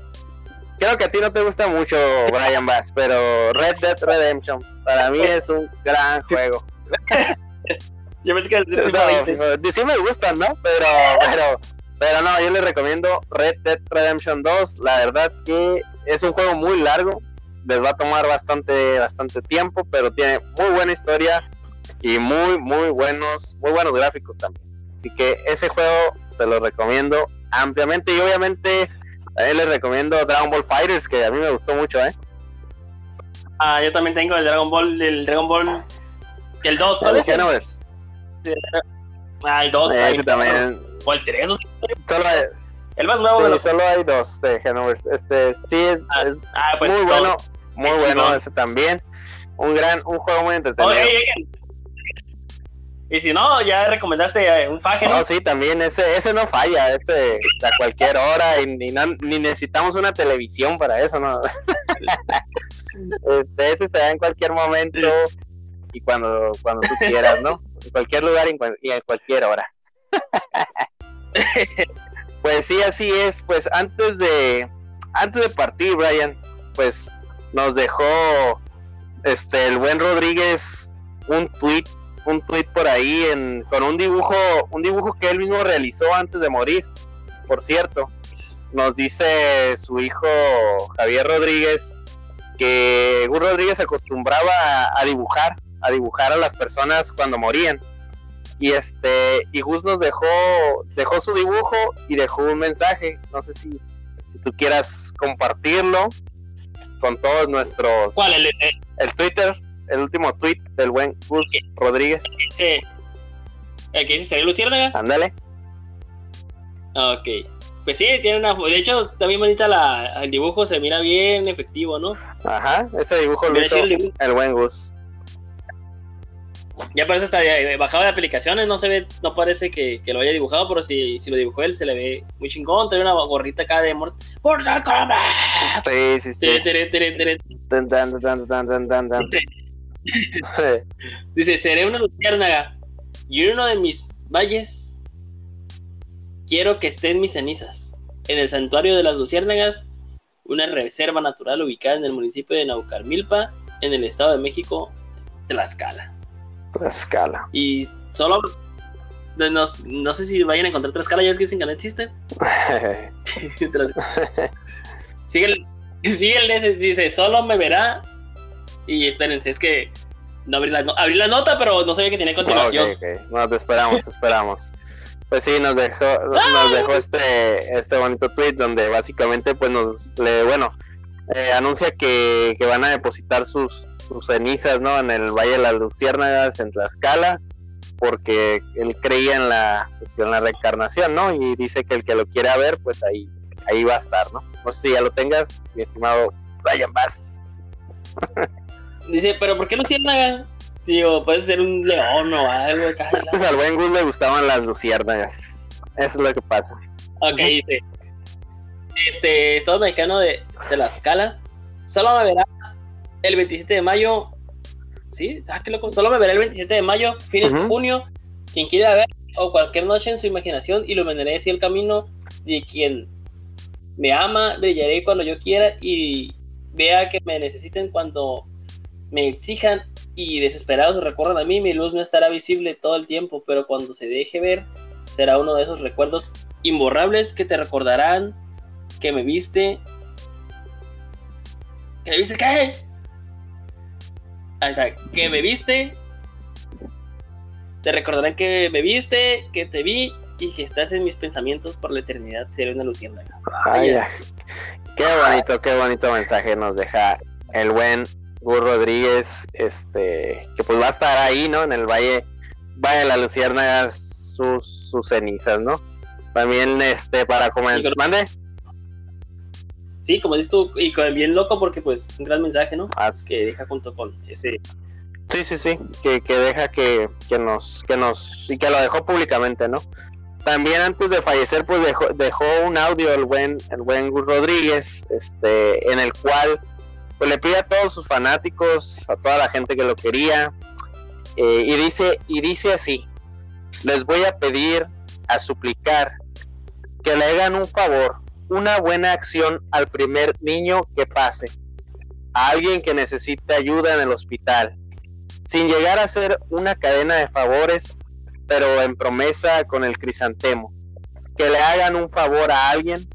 Creo que a ti no te gusta mucho Brian Bass, pero Red Dead Redemption para mí es un gran juego. Yo pensé que No, FIFA 20. FIFA- sí me gustan, ¿no? Pero, pero, pero no, yo les recomiendo Red Dead Redemption 2. La verdad que es un juego muy largo. Les va a tomar bastante, bastante tiempo, pero tiene muy buena historia y muy, muy buenos, muy buenos gráficos también. Así que ese juego se lo recomiendo ampliamente y obviamente también les recomiendo Dragon Ball Fighters, que a mí me gustó mucho, ¿eh? Ah, yo también tengo el Dragon Ball, el Dragon Ball, el 2, ¿cuál El es? el? Xenoverse. Ah, el 2. Ese también. O el 3, Solo hay, el más nuevo de sí, los... solo hay dos de Xenoverse. Este, sí, es, Ah, es Ah, pues muy dos. bueno, muy bueno no. ese también. Un gran, un juego muy entretenido. Oye, oye, oye. Y si no, ya recomendaste eh, un faje, ¿no? Sí, también ese, ese no falla, ese a cualquier hora y ni, no- ni necesitamos una televisión para eso, ¿no? Este, ese se da en cualquier momento y cuando, cuando tú quieras, ¿no? En cualquier lugar y en, cual- y en cualquier hora. pues sí, así es. Pues antes de antes de partir, Brian, pues nos dejó este el buen Rodríguez un tweet, un tweet por ahí en, con un dibujo, un dibujo que él mismo realizó antes de morir. Por cierto, nos dice su hijo Javier Rodríguez que Gus Rodríguez acostumbraba a, dibujar, a dibujar a las personas cuando morían. Y este, y Gus nos dejó, dejó su dibujo y dejó un mensaje. No sé si, si tú quieras compartirlo con todos nuestros. ¿Cuál? El, el, Twitter, el último tweet del buen Gus Rodríguez. ¿El que dice Luciérnaga? Ándale. Ok. Pues sí, tiene una. De hecho, también bonita la, el dibujo, se mira bien efectivo, ¿no? Ajá, ese dibujo lo hizo el, buen Gus. Ya parece hasta bajado de aplicaciones, no se ve, no parece que, que, lo haya dibujado, pero si, si lo dibujó él se le ve muy chingón, trae una gorrita acá de amor. Sí, sí, sí. Dice, seré una luciérnaga y en uno de mis valles quiero que estén mis cenizas. En el santuario de las luciérnagas, una reserva natural ubicada en el municipio de Naucalmilpa, en el Estado de México, Tlaxcala. Tlaxcala. Y solo no, no, sé si vayan a encontrar Tlaxcala, ya es que sin ganar existe. sigue sigue el dice, solo me verá. Y espérense, es que no abrí la, abrí la nota, pero no sabía que tenía continuación. Ok, ok. No, te esperamos, te esperamos. Pues sí, nos dejó, nos dejó este, este bonito tweet donde básicamente pues nos le, bueno, eh, anuncia que, que, van a depositar sus, sus cenizas ¿no? en el Valle de las Luciérnagas en Tlaxcala porque él creía en la, pues, en la reencarnación, ¿no? Y dice que el que lo quiera ver, pues ahí, ahí va a estar, ¿no? No sé si ya lo tengas, mi estimado Brian Bass. dice, pero ¿por qué Luciérnaga? Digo, puede ser un león o algo. Pues al buen Gus le gustaban las luciérnagas. Eso es lo que pasa. Ok, dice. Este, Estado Mexicano de, de la escala. Solo me verá el 27 de mayo. Sí, ah, qué loco. Solo me verá el 27 de mayo, fines de junio. Quien quiera ver, o cualquier noche en su imaginación, iluminaré así el camino de quien me ama, brillaré cuando yo quiera y vea que me necesiten cuando me exijan y desesperados recorran a mí, mi luz no estará visible todo el tiempo, pero cuando se deje ver, será uno de esos recuerdos imborrables que te recordarán que me viste. ¿Que me viste qué? O sea, que me viste. Te recordarán que me viste, que te vi y que estás en mis pensamientos por la eternidad. Seré una luciérnaga. Qué bonito, qué bonito mensaje nos deja el buen Gur Rodríguez, este, que pues va a estar ahí, ¿no? En el Valle, Valle de la Luciérnaga, sus, sus cenizas, ¿no? También, este, para comentar, ¿mande? Sí, como dices tú, y bien loco porque pues un gran mensaje, ¿no? que deja junto con ese... Sí, sí, sí, que, que deja que, que, nos, que nos, y que lo dejó públicamente, ¿no? También antes de fallecer, pues dejó, dejó un audio el buen, el buen Gus Rodríguez, este, en el cual pues le pide a todos sus fanáticos, a toda la gente que lo quería, eh, y dice, y dice así, les voy a pedir, a suplicar, que le hagan un favor, una buena acción al primer niño que pase, a alguien que necesite ayuda en el hospital, sin llegar a ser una cadena de favores, pero en promesa con el crisantemo, que le hagan un favor a alguien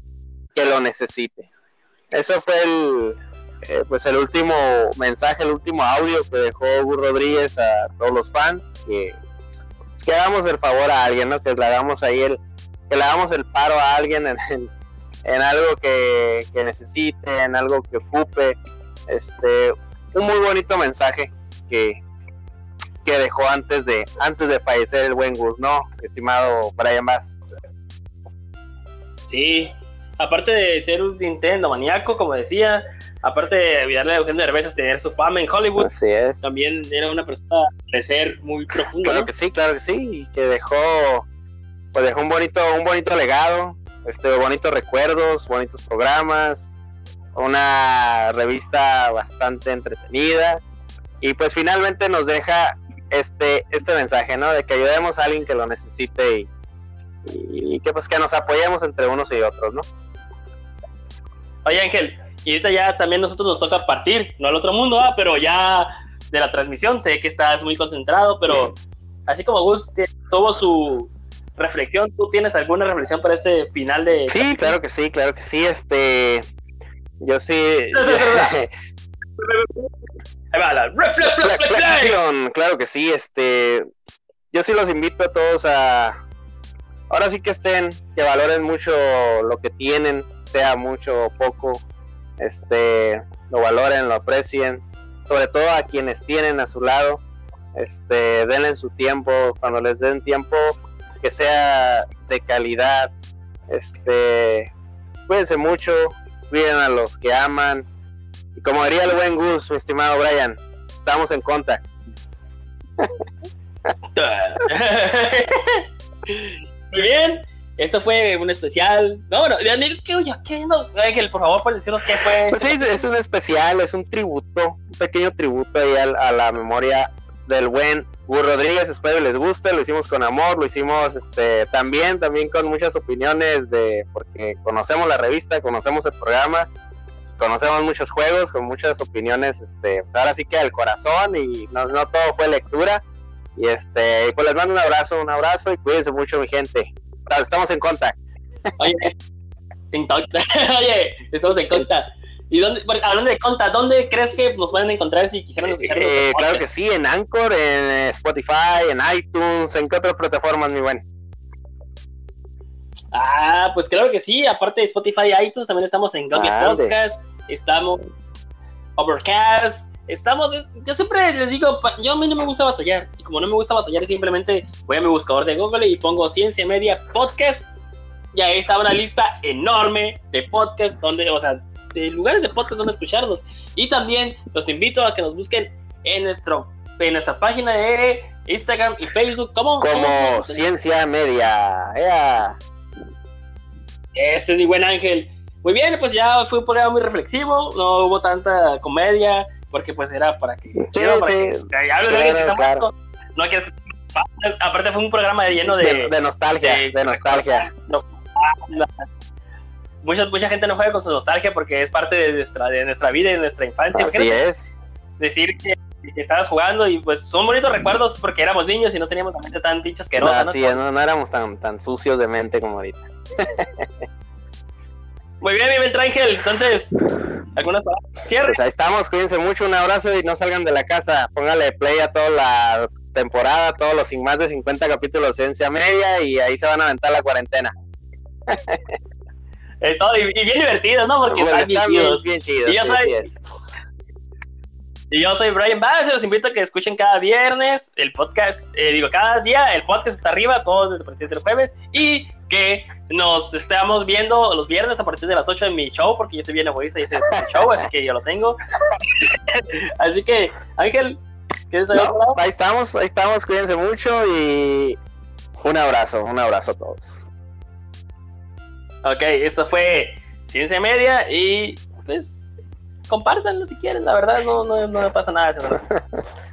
que lo necesite. Eso fue el, eh, pues el último mensaje, el último audio que dejó Hugo Rodríguez a todos los fans, que, que hagamos el favor a alguien, ¿no? Que le hagamos ahí el, que le hagamos el paro a alguien en, en, algo que, que, necesite, en algo que ocupe. Este, un muy bonito mensaje que, que dejó antes de, antes de fallecer el buen Gus, ¿no? Estimado Brian Bass. Sí, aparte de ser un Nintendo maníaco, como decía, aparte de evitarle a Eugenio Derbez tener su fama en Hollywood, también era una persona de ser muy profundo. Claro que sí, claro que sí, y que dejó, pues dejó un bonito, un bonito legado, este, bonitos recuerdos, bonitos programas, una revista bastante entretenida, y pues finalmente nos deja este, este mensaje, ¿no? De que ayudemos a alguien que lo necesite y, y, que pues que nos apoyemos entre unos y otros, ¿no? Oye Ángel, y ahorita ya también nosotros nos toca partir, no al otro mundo, ah, pero ya de la transmisión, sé que estás muy concentrado, pero así como Gus tuvo su reflexión, ¿tú tienes alguna reflexión para este final de... Sí, claro que sí, claro que sí, este... Yo sí... reflexión, claro que sí, este... Yo sí los invito a todos a... Ahora sí que estén, que valoren mucho lo que tienen, sea mucho o poco, este, lo valoren, lo aprecien, sobre todo a quienes tienen a su lado, este, denle su tiempo, cuando les den tiempo, que sea de calidad, este, cuídense mucho, cuiden a los que aman, y como diría el buen Gus, estimado Brian, estamos en contacto. Muy bien, esto fue un especial. No, bueno, ¿qué, oye, ¿qué no? Ángel, por favor, puedes decirnos qué fue. Pues sí, es un especial, es un tributo, un pequeño tributo ahí a, la memoria del buen Gus Rodríguez. Espero les guste, lo hicimos con amor, lo hicimos este también, también con muchas opiniones de, porque conocemos la revista, conocemos el programa, conocemos muchos juegos, con muchas opiniones, este, pues ahora sí que al corazón y no, no todo fue lectura. Y este, pues les mando un abrazo, un abrazo y cuídense mucho mi gente estamos en conta. Oye, en Oye, estamos en conta. ¿Y dónde, hablando de conta, ¿dónde crees que nos pueden encontrar si quisieran escuchar? Eh, claro que sí, en Anchor, en Spotify, en iTunes, ¿en qué otras plataformas, mi buen? Ah, pues claro que sí, aparte de Spotify y iTunes, también estamos en Google Podcast, estamos Overcast, estamos, yo siempre les digo, yo a mí no me gusta batallar, y como no me gusta batallar, simplemente voy a mi buscador de Google y pongo Ciencia Media Podcast, y ahí está una lista enorme de podcasts, donde, o sea, de lugares de podcast donde escucharlos. Y también los invito a que nos busquen en, nuestro, en nuestra página de Instagram y Facebook como, como Ciencia Media. Ese es mi buen ángel. Muy bien, pues ya fue un programa muy reflexivo, no hubo tanta comedia, porque pues era para que... Sí, para Que, claro, No que aparte fue un programa lleno de... De, nostalgia, de, nostalgia. mucha, mucha gente no juega con su nostalgia porque es parte de nuestra, de nuestra vida y de nuestra infancia. Así es. Decir que, estabas jugando y pues son bonitos recuerdos porque éramos niños y no teníamos la mente tan dichos que no, Así es, no, no éramos tan, tan sucios de mente como ahorita. Muy bien, mi Beltrángel. Entonces, algunas palabras. Cierre. Pues ahí estamos, cuídense mucho, un abrazo y no salgan de la casa. Póngale play a toda la temporada, todos los sin más de 50 capítulos de Ciencia Media y ahí se van a aventar la cuarentena. Es todo, y, bien divertido, ¿no? Porque pues están, bien, bien, chidos. Y yo, soy, y yo soy Brian Bass y los invito a que escuchen cada viernes el podcast, eh, digo, cada día el podcast está arriba, todos desde a partir del jueves, y que nos estamos viendo los viernes a partir de las 8 en mi show, porque yo soy bien egoísta y ese es mi show, así que yo lo tengo. así que, Ángel, ¿quieres no, Ahí estamos, ahí estamos, cuídense mucho y un abrazo, un abrazo a todos. Ok, esto fue Ciencia Media y pues compártanlo si quieren, la verdad no, no, no me pasa nada.